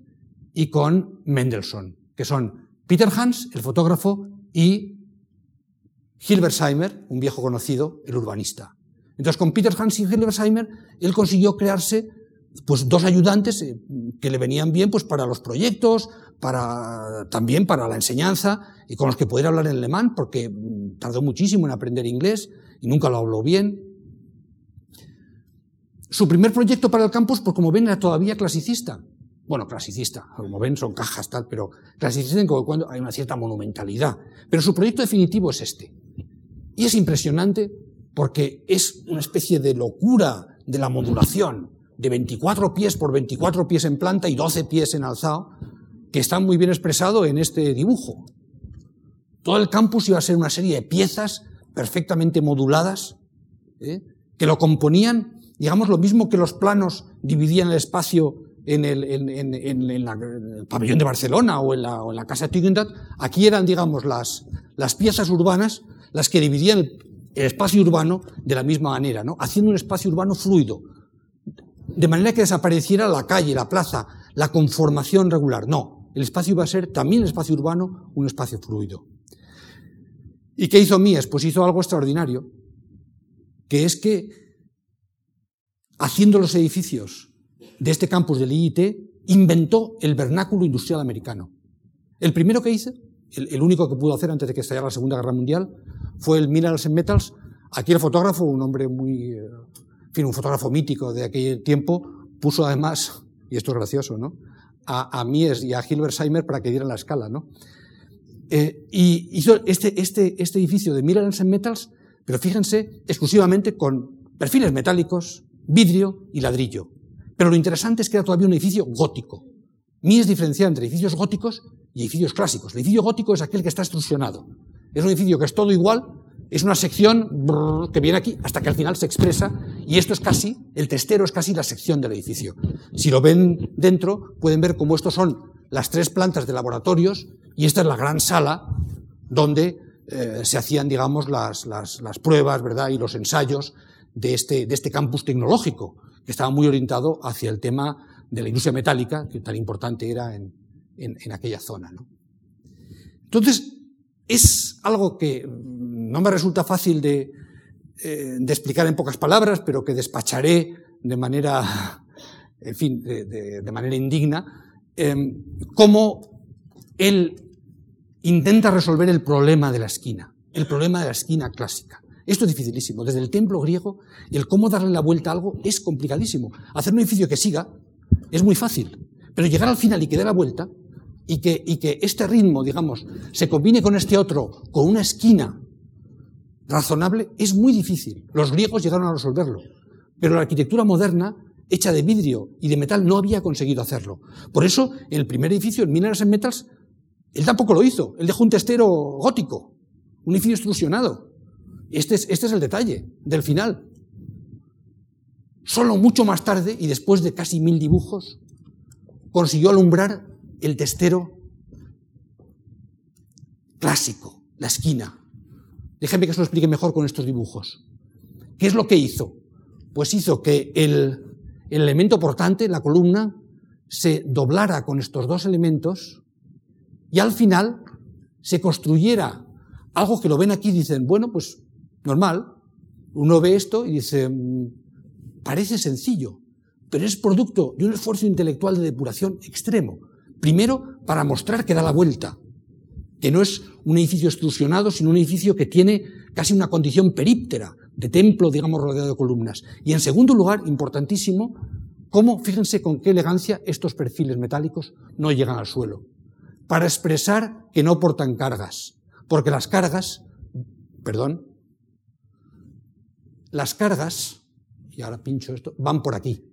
y con Mendelssohn, que son Peter Hans, el fotógrafo, y Hilbersheimer, un viejo conocido, el urbanista. Entonces, con Peter Hans y Hilbersheimer, él consiguió crearse pues, dos ayudantes eh, que le venían bien pues, para los proyectos, para, también para la enseñanza, y con los que poder hablar en alemán, porque mm, tardó muchísimo en aprender inglés y nunca lo habló bien. Su primer proyecto para el campus, pues como ven, era todavía clasicista. Bueno, clasicista, como ven, son cajas tal, pero clasicista en cuando hay una cierta monumentalidad. Pero su proyecto definitivo es este. Y es impresionante porque es una especie de locura de la modulación, de 24 pies por 24 pies en planta y 12 pies en alzado, que está muy bien expresado en este dibujo. Todo el campus iba a ser una serie de piezas perfectamente moduladas, ¿eh? que lo componían, digamos, lo mismo que los planos dividían el espacio en el, pabellón de Barcelona o en la, casa de Tugendhat, aquí eran, digamos, las, las piezas urbanas las que dividían el, el espacio urbano de la misma manera, ¿no? haciendo un espacio urbano fluido, de manera que desapareciera la calle, la plaza, la conformación regular. No, el espacio iba a ser también el espacio urbano un espacio fluido. ¿Y qué hizo Mies? Pues hizo algo extraordinario, que es que haciendo los edificios de este campus del IIT, inventó el vernáculo industrial americano. El primero que el, el único que pudo hacer antes de que estallara la Segunda Guerra Mundial, fue el Minerals and Metals. Aquí el fotógrafo, un hombre muy, en fin, un fotógrafo mítico de aquel tiempo, puso además, y esto es gracioso, ¿no? A, Mies y a Hilbersheimer para que dieran la escala, ¿no? Eh, y hizo este, este, este edificio de Minerals and Metals, pero fíjense, exclusivamente con perfiles metálicos, vidrio y ladrillo. Pero lo interesante es que era todavía un edificio gótico. Mies diferencia entre edificios góticos y edificios clásicos. El edificio gótico es aquel que está extrusionado, es un edificio que es todo igual, es una sección que viene aquí hasta que al final se expresa y esto es casi, el testero es casi la sección del edificio. Si lo ven dentro, pueden ver cómo estos son las tres plantas de laboratorios y esta es la gran sala donde eh, se hacían, digamos, las, las, pruebas, ¿verdad? Y los ensayos de este, de este campus tecnológico, que estaba muy orientado hacia el tema de la industria metálica, que tan importante era en, en, en aquella zona, ¿no? Entonces, es algo que no me resulta fácil de, eh, explicar en pocas palabras, pero que despacharé de manera, en fin, de, manera indigna, em, cómo él intenta resolver el problema de la esquina. el problema de la esquina clásica. Esto es dificilísimo. Desde el templo griego, el cómo darle la vuelta a algo es complicadísimo. Hacer un edificio que siga es muy fácil, pero llegar al final y que dé la vuelta y que, este ritmo, digamos, se combine con este otro, con una esquina razonable, es muy difícil. Los griegos llegaron a resolverlo, pero la arquitectura moderna, hecha de vidrio y de metal, no había conseguido hacerlo. Por eso, el primer edificio, en Minerals and Metals, él tampoco lo hizo. Él dejó un testero gótico, un edificio extrusionado. Este es, este es el detalle del final. Solo mucho más tarde, y después de casi mil dibujos, consiguió alumbrar el testero clásico, la esquina. Déjenme que se lo explique mejor con estos dibujos. ¿Qué es lo que hizo? Pues hizo que el, el elemento portante, la columna, se doblara con estos dos elementos y al final se construyera algo que lo ven aquí y dicen, bueno, pues normal. Uno ve esto y dice, mm, parece sencillo, pero es producto de un esfuerzo intelectual de depuración extremo. Primero, para mostrar que da la vuelta, que no es un edificio extrusionado, sino un edificio que tiene casi una condición períptera, de templo, digamos, rodeado de columnas. Y en segundo lugar, importantísimo, cómo, fíjense con qué elegancia estos perfiles metálicos no llegan al suelo para expresar que no portan cargas, porque las cargas, perdón, las cargas, y ahora pincho esto, van por aquí.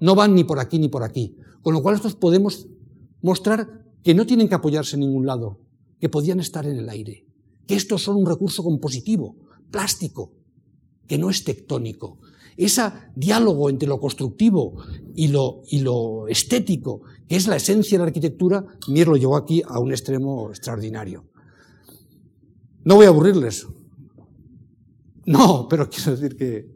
No van ni por aquí ni por aquí. Con lo cual estos podemos mostrar que no tienen que apoyarse en ningún lado, que podían estar en el aire, que estos son un recurso compositivo, plástico, que no es tectónico, ese diálogo entre lo constructivo y lo, y lo estético, que es la esencia de la arquitectura, Mir lo llevó aquí a un extremo extraordinario. No voy a aburrirles. No, pero quiero decir que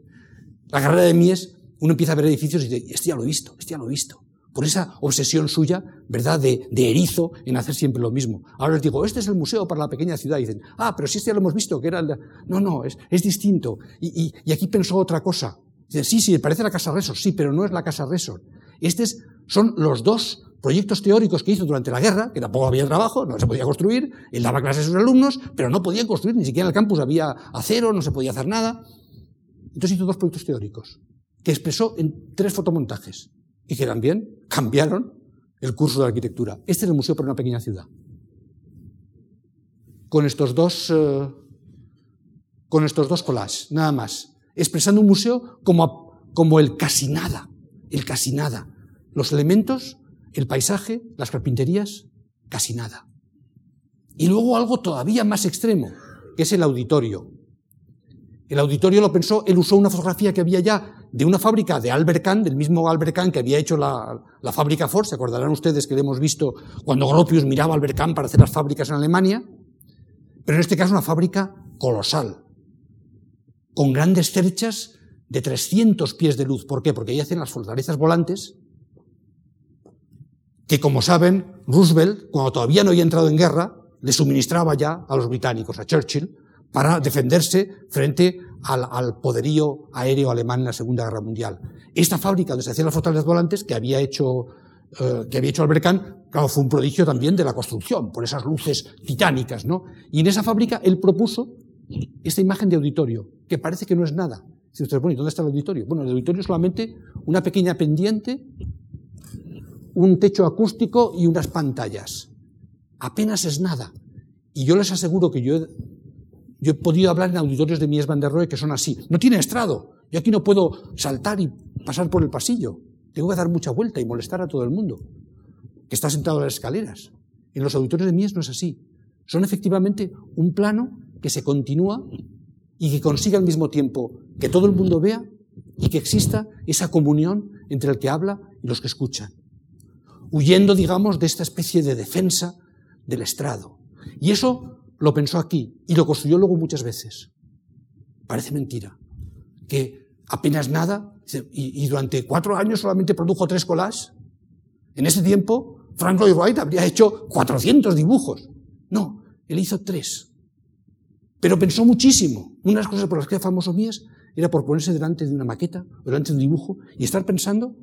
la carrera de Mies, uno empieza a ver edificios y dice, este ya lo he visto, este ya lo he visto. Por esa obsesión suya, ¿verdad?, de, erizo en hacer siempre lo mismo. Ahora les digo, este es el museo para la pequeña ciudad. Y dicen, ah, pero si este ya lo hemos visto, que era el... No, no, es, distinto. Y, aquí pensó otra cosa. Dicen, sí, sí, parece la Casa Resort, sí, pero no es la Casa Resort. Estos son los dos proyectos teóricos que hizo durante la guerra, que tampoco había trabajo, no se podía construir, él daba clases a sus alumnos, pero no podían construir, ni siquiera en el campus había acero, no se podía hacer nada. Entonces hizo dos proyectos teóricos, que expresó en tres fotomontajes, y que también cambiaron el curso de arquitectura. Este es el Museo para una pequeña ciudad. Con estos dos, eh, con estos dos collages, nada más expresando un museo como, como el casi nada, el casi nada. Los elementos, el paisaje, las carpinterías, casi nada. Y luego algo todavía más extremo, que es el auditorio. El auditorio lo pensó, él usó una fotografía que había ya de una fábrica de Albert Kahn, del mismo Albert Kahn que había hecho la, fábrica Ford, se acordarán ustedes que le hemos visto cuando Gropius miraba a Albert Kahn para hacer las fábricas en Alemania, pero en este caso una fábrica colosal, con grandes cerchas de 300 pies de luz. ¿Por qué? Porque ahí hacen las fortalezas volantes que, como saben, Roosevelt, cuando todavía no había entrado en guerra, le suministraba ya a los británicos, a Churchill, para defenderse frente al, poderío aéreo alemán en la Segunda Guerra Mundial. Esta fábrica donde se hacían las fortalezas volantes que había hecho eh, que había hecho Albert Kahn, claro, fue un prodigio también de la construcción, por esas luces titánicas, ¿no? Y en esa fábrica él propuso esta imagen de auditorio, que parece que no es nada. Si usted pone, ¿dónde está el auditorio? Bueno, el auditorio es solamente una pequeña pendiente, un techo acústico y unas pantallas. Apenas es nada. Y yo les aseguro que yo he, yo he podido hablar en auditorios de Mies van der Rohe que son así. No tiene estrado. Yo aquí no puedo saltar y pasar por el pasillo. Tengo que dar mucha vuelta y molestar a todo el mundo que está sentado en las escaleras. En los auditorios de Mies no es así. Son efectivamente un plano que se continúa y que consiga al mismo tiempo que todo el mundo vea y que exista esa comunión entre el que habla y los que escuchan, huyendo, digamos, de esta especie de defensa del estrado. Y eso lo pensó aquí y lo construyó luego muchas veces. Parece mentira, que apenas nada, y, durante cuatro años solamente produjo tres collages. En ese tiempo, Frank Lloyd Wright habría hecho 400 dibujos. No, él hizo tres. Pero pensó muchísimo. Una de las cosas por las que era famoso Mies era por ponerse delante de una maqueta delante de un dibujo y estar pensando,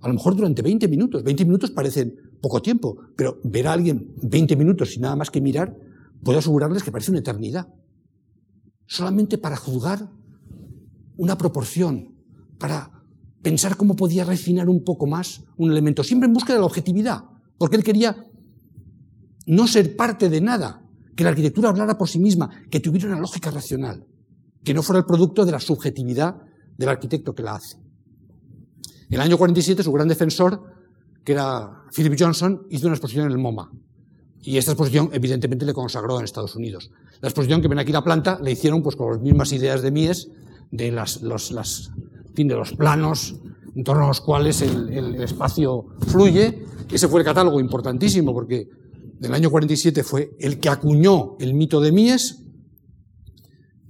a lo mejor durante 20 minutos. 20 minutos parecen poco tiempo, pero ver a alguien 20 minutos sin nada más que mirar, puedo asegurarles que parece una eternidad. solamente para juzgar una proporción, para pensar cómo podía refinar un poco más un elemento, siempre en búsqueda de la objetividad, porque él quería no ser parte de nada, que la arquitectura hablara por sí misma, que tuviera una lógica racional, que no fuera el producto de la subjetividad del arquitecto que la hace. En el año 47, su gran defensor, que era Philip Johnson, hizo una exposición en el MoMA. Y esta exposición, evidentemente, le consagró en Estados Unidos. La exposición que ven aquí la planta le hicieron pues, con las mismas ideas de Mies, de, las, los, fin, de los planos en torno a los cuales el, el, espacio fluye. Ese fue el catálogo importantísimo, porque del año 47 fue el que acuñó el mito de Mies,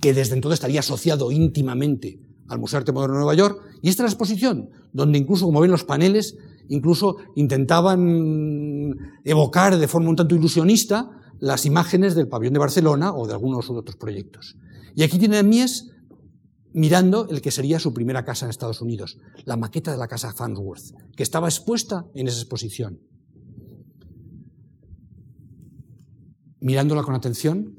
que desde entonces estaría asociado íntimamente al Museo de Arte Moderno de Nueva York, y esta es la exposición, donde incluso, como ven los paneles, incluso intentaban evocar de forma un tanto ilusionista las imágenes del pabellón de Barcelona o de algunos otros proyectos. Y aquí tiene Mies mirando el que sería su primera casa en Estados Unidos, la maqueta de la casa Farnsworth, que estaba expuesta en esa exposición. Mirándola con atención,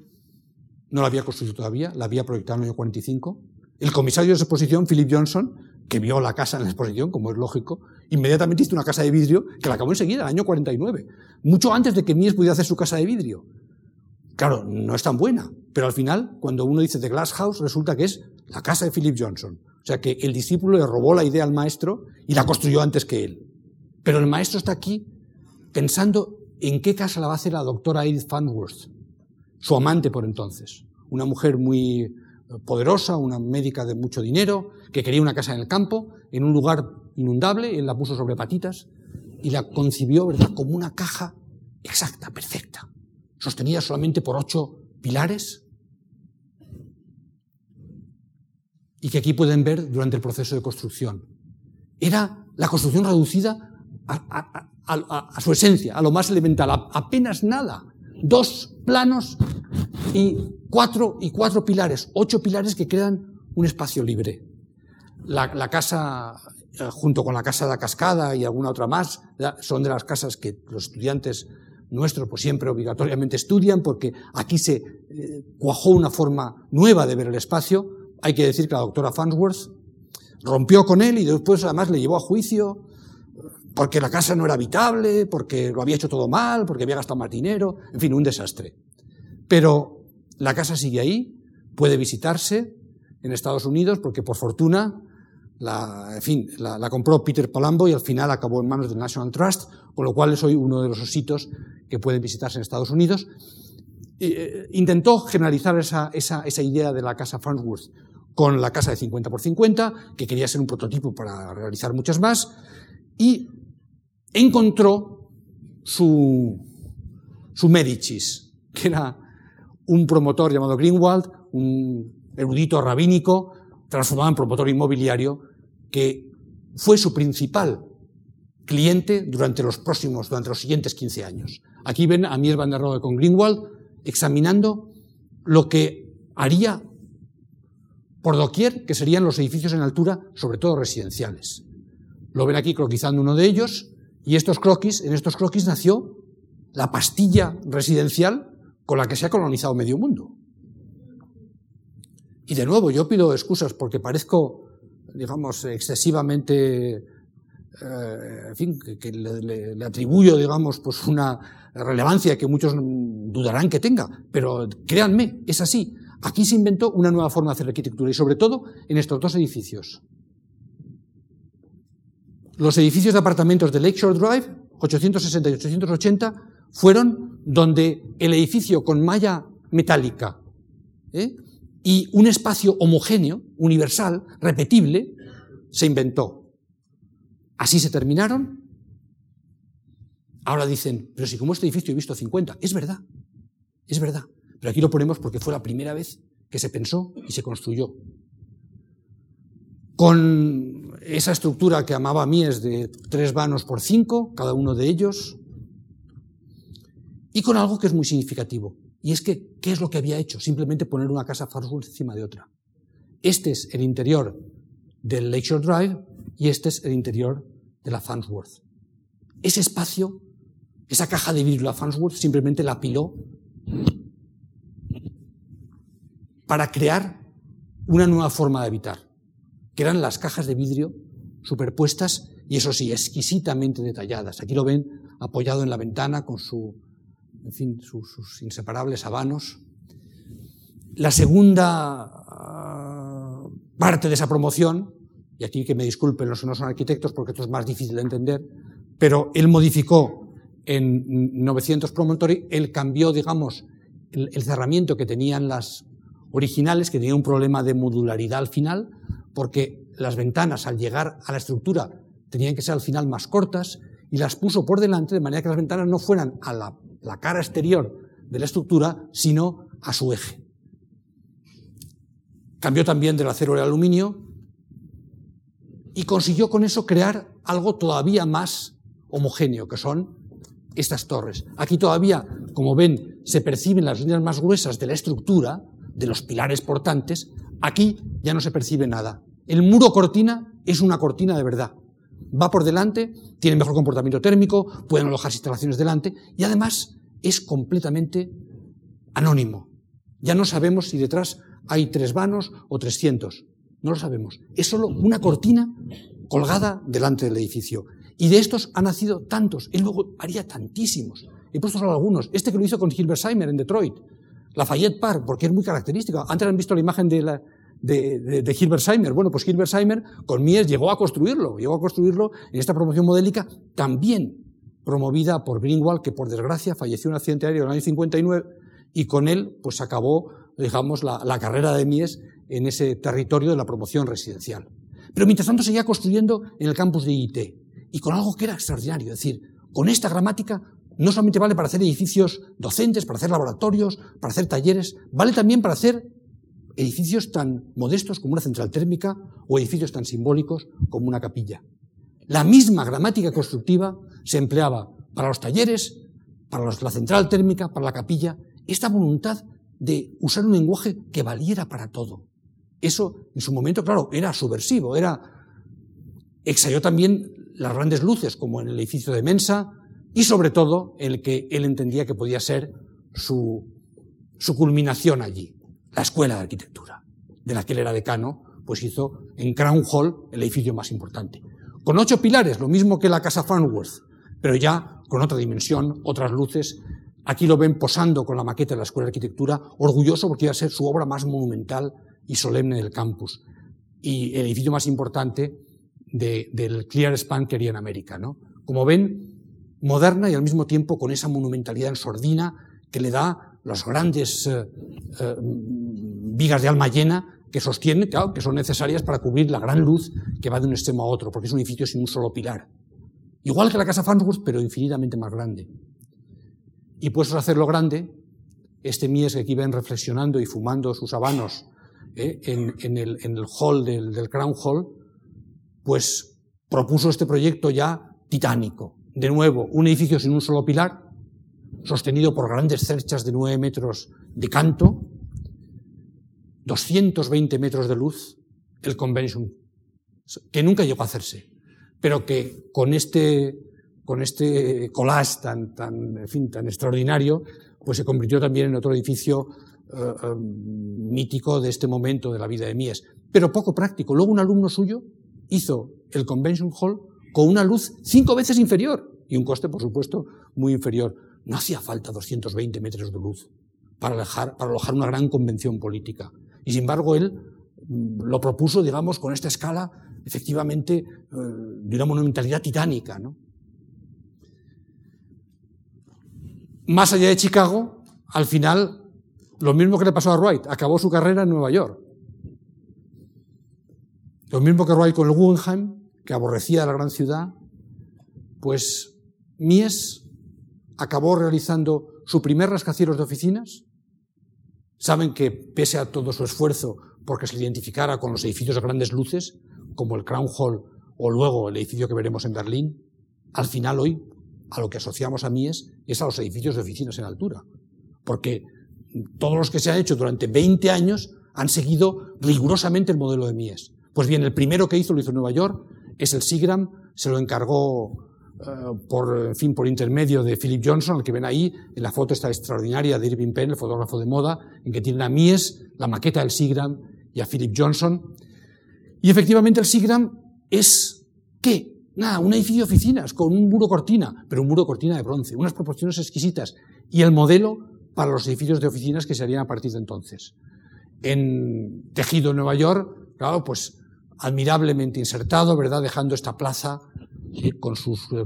no la había construido todavía, la había proyectado en el año 45. El comisario de esa exposición, Philip Johnson, que vio la casa en la exposición, como es lógico, inmediatamente hizo una casa de vidrio que la acabó enseguida, en el año 49, mucho antes de que Mies pudiera hacer su casa de vidrio. Claro, no es tan buena, pero al final, cuando uno dice The Glass House, resulta que es la casa de Philip Johnson. O sea que el discípulo le robó la idea al maestro y la construyó antes que él. Pero el maestro está aquí pensando en qué casa la va a hacer la doctora Edith Farnsworth, su amante por entonces. Una mujer muy poderosa, una médica de mucho dinero, que quería una casa en el campo, en un lugar inundable, él la puso sobre patitas y la concibió, ¿verdad?, como una caja exacta, perfecta, sostenida solamente por ocho pilares, y que aquí pueden ver durante el proceso de construcción. Era la construcción reducida a su esencia, a lo más elemental, apenas nada. Dos planos y cuatro, y cuatro pilares, ocho pilares que crean un espacio libre. La, casa, eh, junto con la casa de la cascada y alguna otra más, son de las casas que los estudiantes nuestros pues siempre obligatoriamente estudian porque aquí se eh, cuajó una forma nueva de ver el espacio. Hay que decir que la doctora Farnsworth rompió con él y después además le llevó a juicio porque la casa no era habitable, porque lo había hecho todo mal, porque había gastado más dinero, en fin, un desastre. Pero la casa sigue ahí, puede visitarse en Estados Unidos porque por fortuna la, en fin, la, compró Peter Palambo y al final acabó en manos del National Trust, con lo cual es hoy uno de los sitios que pueden visitarse en Estados Unidos. Eh, intentó generalizar esa, idea de la casa Farnsworth con la casa de 50 por 50, que quería ser un prototipo para realizar muchas más, y encontró su, su Medicis, que era un promotor llamado Greenwald, un erudito rabínico, transformado en promotor inmobiliario, que fue su principal cliente durante los próximos, durante los siguientes 15 años. Aquí ven a Mies van der Rohe con Greenwald examinando lo que haría por doquier, que serían los edificios en altura, sobre todo residenciales. Lo ven aquí croquizando uno de ellos, y estos croquis, en estos croquis nació la pastilla residencial con la que se ha colonizado medio mundo. Y de nuevo, yo pido excusas porque parezco, digamos, excesivamente, eh, en fin, que, le, le, atribuyo, digamos, pues una relevancia que muchos dudarán que tenga, pero créanme, es así. Aquí se inventó una nueva forma de hacer arquitectura y sobre todo en estos dos edificios. Los edificios de apartamentos de Lakeshore Drive, 860 y 880, fueron donde el edificio con malla metálica ¿eh? y un espacio homogéneo, universal, repetible, se inventó. Así se terminaron. Ahora dicen, pero si como este edificio he visto 50, es verdad, es verdad. Pero aquí lo ponemos porque fue la primera vez que se pensó y se construyó. Con esa estructura que amaba Mies de tres vanos por cinco, cada uno de ellos, y con algo que es muy significativo. Y es que, ¿qué es lo que había hecho? Simplemente poner una casa Farnsworth encima de otra. Este es el interior del Lakeshore Drive y este es el interior de la Farnsworth. Ese espacio, esa caja de vidrio la Farnsworth, simplemente la apiló para crear una nueva forma de habitar, que eran las cajas de vidrio superpuestas y eso sí, exquisitamente detalladas. Aquí lo ven apoyado en la ventana con su, en fin, sus, inseparables habanos. La segunda ah, parte de esa promoción, y aquí que me disculpen los que no son arquitectos porque esto es más difícil de entender, pero él modificó en 900 Promontory, él cambió, digamos, el, cerramiento que tenían las originales, que tenían un problema de modularidad al final, porque las ventanas al llegar a la estructura tenían que ser al final más cortas y las puso por delante de manera que las ventanas no fueran a la, la cara exterior de la estructura, sino a su eje. Cambió también del acero al aluminio y consiguió con eso crear algo todavía más homogéneo, que son estas torres. Aquí todavía, como ven, se perciben las líneas más gruesas de la estructura, de los pilares portantes. Aquí ya no se percibe nada. El muro cortina es una cortina de verdad. Va por delante, tiene mejor comportamiento térmico, pueden alojarse instalaciones delante y además es completamente anónimo. Ya no sabemos si detrás hay tres vanos o trescientos. No lo sabemos. Es solo una cortina colgada delante del edificio. Y de estos han nacido tantos. Él luego haría tantísimos. He puesto solo algunos. Este que lo hizo con Hilbersheimer en Detroit. Lafayette Park, porque es muy característico. Antes han visto la imagen de, la, de, de, de. Bueno, pues con Mies llegó a construirlo. Llegó a construirlo en esta promoción modélica también promovida por Greenwald, que por desgracia falleció en un accidente aéreo en el año 59 y con él pues acabó, digamos, la, la carrera de Mies en ese territorio de la promoción residencial. Pero mientras tanto seguía construyendo en el campus de IT y con algo que era extraordinario, es decir, con esta gramática no solamente vale para hacer edificios docentes, para hacer laboratorios, para hacer talleres, vale también para hacer edificios tan modestos como una central térmica o edificios tan simbólicos como una capilla. La misma gramática constructiva se empleaba para los talleres, para la central térmica, para la capilla, esta voluntad de usar un lenguaje que valiera para todo. Eso, en su momento, claro, era subversivo, era... Exhalló también las grandes luces, como en el edificio de Mensa, y sobre todo el que él entendía que podía ser su, su culminación allí, la Escuela de Arquitectura, de la que él era decano, pues hizo en Crown Hall el edificio más importante. Con ocho pilares, lo mismo que la Casa Farnworth, pero ya con otra dimensión, otras luces. Aquí lo ven posando con la maqueta de la Escuela de Arquitectura, orgulloso porque iba a ser su obra más monumental y solemne del campus. Y el edificio más importante de, del Clear Span que haría en América. ¿no? Como ven, moderna y al mismo tiempo con esa monumentalidad en sordina que le da las grandes eh, eh, vigas de alma llena que sostienen, claro, que son necesarias para cubrir la gran luz que va de un extremo a otro, porque es un edificio sin un solo pilar. Igual que la casa Farnsworth, pero infinitamente más grande. Y puestos a hacerlo grande, este Mies que aquí ven reflexionando y fumando sus habanos ¿eh? en, el, hall del, Crown Hall, pues propuso este proyecto ya titánico. De nuevo, un edificio sin un solo pilar, sostenido por grandes cerchas de nueve metros de canto, 220 metros de luz, el Convention, que nunca llegó a hacerse, pero que con este, con este collage tan, tan, en fin, tan extraordinario, pues se convirtió también en otro edificio eh, eh, mítico de este momento de la vida de Mies, pero poco práctico. Luego un alumno suyo hizo el Convention Hall con una luz cinco veces inferior y un coste, por supuesto, muy inferior. No hacía falta 220 metros de luz para alojar, para alojar una gran convención política. Y sin embargo, él mm, lo propuso, digamos, con esta escala, efectivamente, eh, de una monumentalidad titánica. ¿no? Más allá de Chicago, al final lo mismo que le pasó a Wright, acabó su carrera en Nueva York. Lo mismo que Wright con el Guggenheim, que aborrecía la gran ciudad, pues Mies acabó realizando su primer rascacielos de oficinas. Saben que pese a todo su esfuerzo porque se identificara con los edificios de grandes luces, como el Crown Hall o luego el edificio que veremos en Berlín, al final hoy a lo que asociamos a Mies es a los edificios de oficinas en altura. Porque todos los que se han hecho durante 20 años han seguido rigurosamente el modelo de Mies. Pues bien, el primero que hizo lo hizo en Nueva York, es el Sigram, se lo encargó por, en fin, por intermedio de Philip Johnson, el que ven ahí, en la foto está extraordinaria de Irving Penn, el fotógrafo de moda, en que tienen a Mies, la maqueta del Sigram, y a Philip Johnson. Y efectivamente el Sigram es, ¿qué? Nada, un edificio de oficinas con un muro cortina, pero un muro cortina de bronce, unas proporciones exquisitas, y el modelo para los edificios de oficinas que se harían a partir de entonces. En Tejido, Nueva York, claro, pues admirablemente insertado, ¿verdad? Dejando esta plaza con sus eh,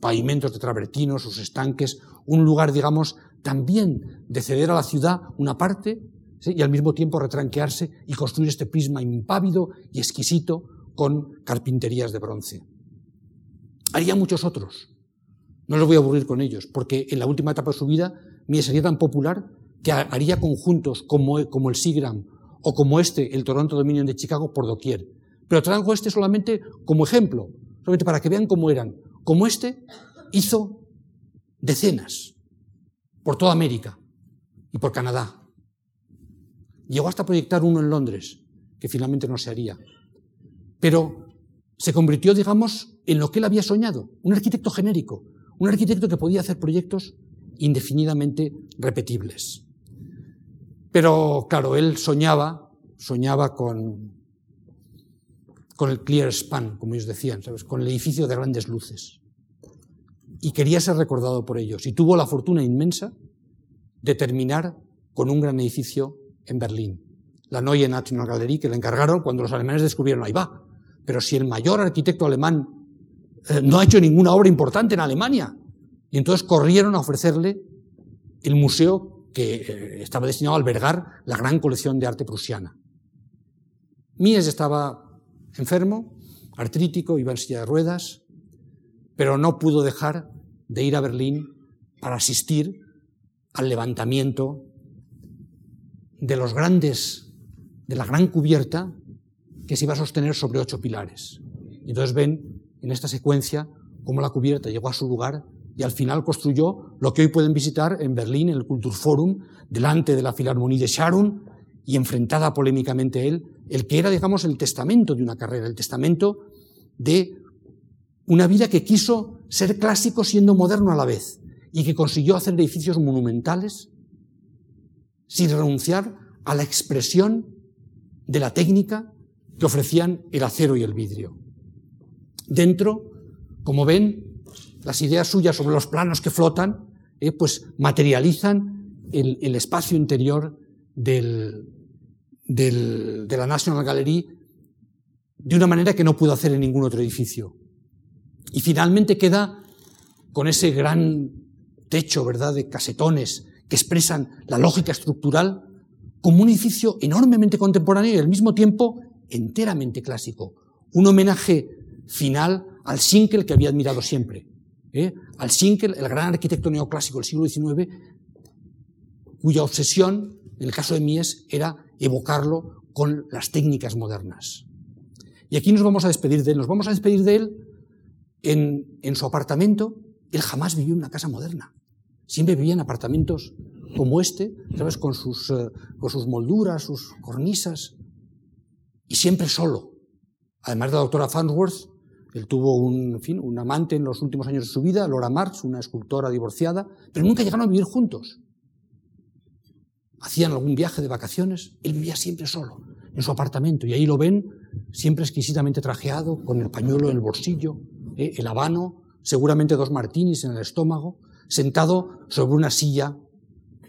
pavimentos de travertino, sus estanques, un lugar, digamos, también de ceder a la ciudad una parte y al mismo tiempo retranquearse y construir este prisma impávido y exquisito con carpinterías de bronce. Haría muchos otros. No los voy a aburrir con ellos, porque en la última etapa de su vida Mies sería tan popular que haría conjuntos como, el Sigram o como este, el Toronto Dominion de Chicago, por doquier. Pero traigo este solamente como ejemplo, solamente para que vean cómo eran. Como este hizo decenas por toda América y por Canadá. Llegó hasta proyectar uno en Londres, que finalmente no se haría. Pero se convirtió, digamos, en lo que él había soñado, un arquitecto genérico, un arquitecto que podía hacer proyectos indefinidamente repetibles. Pero, claro, él soñaba, soñaba con, con el clear span, como ellos decían, ¿sabes? con el edificio de grandes luces. Y quería ser recordado por ellos. Y tuvo la fortuna inmensa de terminar con un gran edificio en Berlín, la Neue National Gallery, que le encargaron cuando los alemanes descubrieron, ahí va, pero si el mayor arquitecto alemán eh, no ha hecho ninguna obra importante en Alemania, y entonces corrieron a ofrecerle el museo que eh, estaba destinado a albergar la gran colección de arte prusiana. Mies estaba enfermo, artrítico, iba en silla de ruedas, pero no pudo dejar de ir a Berlín para asistir al levantamiento de los grandes, de la gran cubierta que se iba a sostener sobre ocho pilares. Entonces ven en esta secuencia cómo la cubierta llegó a su lugar y al final construyó lo que hoy pueden visitar en Berlín, en el Kulturforum, delante de la Philharmonie de Scharun y enfrentada polémicamente él, el que era, digamos, el testamento de una carrera, el testamento de una vida que quiso ser clásico siendo moderno a la vez y que consiguió hacer edificios monumentales sin renunciar a la expresión de la técnica que ofrecían el acero y el vidrio. Dentro, como ven, las ideas suyas sobre los planos que flotan, eh, pues materializan el, espacio interior del, de la National Gallery de una manera que no pudo hacer en ningún otro edificio. Y finalmente queda con ese gran techo, ¿verdad?, de casetones que expresan la lógica estructural como un edificio enormemente contemporáneo y al mismo tiempo enteramente clásico. Un homenaje final al Schinkel que había admirado siempre. ¿eh? al Schinkel, el gran arquitecto neoclásico del siglo XIX, cuya obsesión, en el caso de Mies, era evocarlo con las técnicas modernas. Y aquí nos vamos a despedir de él. Nos vamos a despedir de él en, su apartamento. Él jamás vivió en una casa moderna. Siempre vivía en apartamentos como este, ¿sabes? Con sus, eh, con sus molduras, sus cornisas. Y siempre solo. Además de la doctora Farnsworth, él tuvo un, fin, un amante en los últimos años de su vida, Laura Marx, una escultora divorciada, pero nunca llegaron a vivir juntos. Hacían algún viaje de vacaciones, él vivía siempre solo, en su apartamento, y ahí lo ven, siempre exquisitamente trajeado, con el pañuelo en el bolsillo, ¿eh? el habano, seguramente dos martinis en el estómago, sentado sobre una silla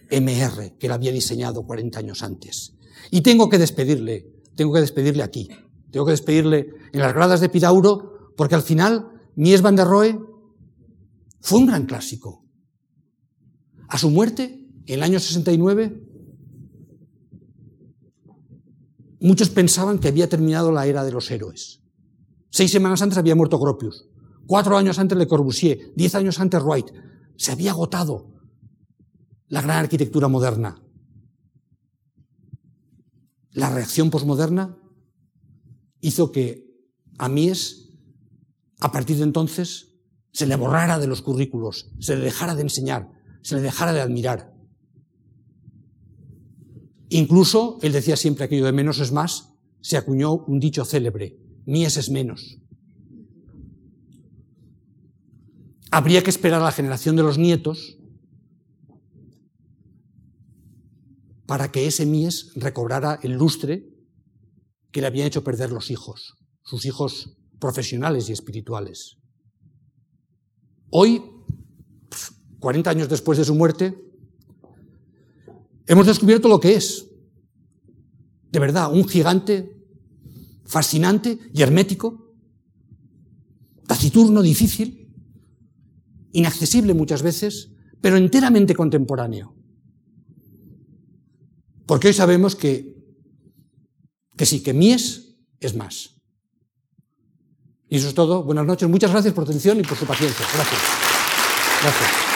MR que él había diseñado 40 años antes. Y tengo que despedirle, tengo que despedirle aquí, tengo que despedirle en las gradas de Pidauro porque al final, Mies van der Rohe fue un gran clásico. A su muerte, en el año 69, muchos pensaban que había terminado la era de los héroes. Seis semanas antes había muerto Gropius. Cuatro años antes Le Corbusier. Diez años antes Wright. Se había agotado la gran arquitectura moderna. La reacción posmoderna hizo que a Mies a partir de entonces se le borrara de los currículos, se le dejara de enseñar, se le dejara de admirar. Incluso, él decía siempre aquello de menos es más, se acuñó un dicho célebre, mies es menos. habría que esperar a la generación de los nietos para que ese mies recobrara el lustre que le habían hecho perder los hijos, sus hijos profesionales y espirituales. Hoy, 40 años después de su muerte, hemos descubierto lo que es, de verdad, un gigante fascinante y hermético, taciturno, difícil, inaccesible muchas veces, pero enteramente contemporáneo. Porque hoy sabemos que, que sí, que Mies es más. Y eso es todo. Buenas noches. Muchas gracias por atención y por su paciencia. Gracias. Gracias.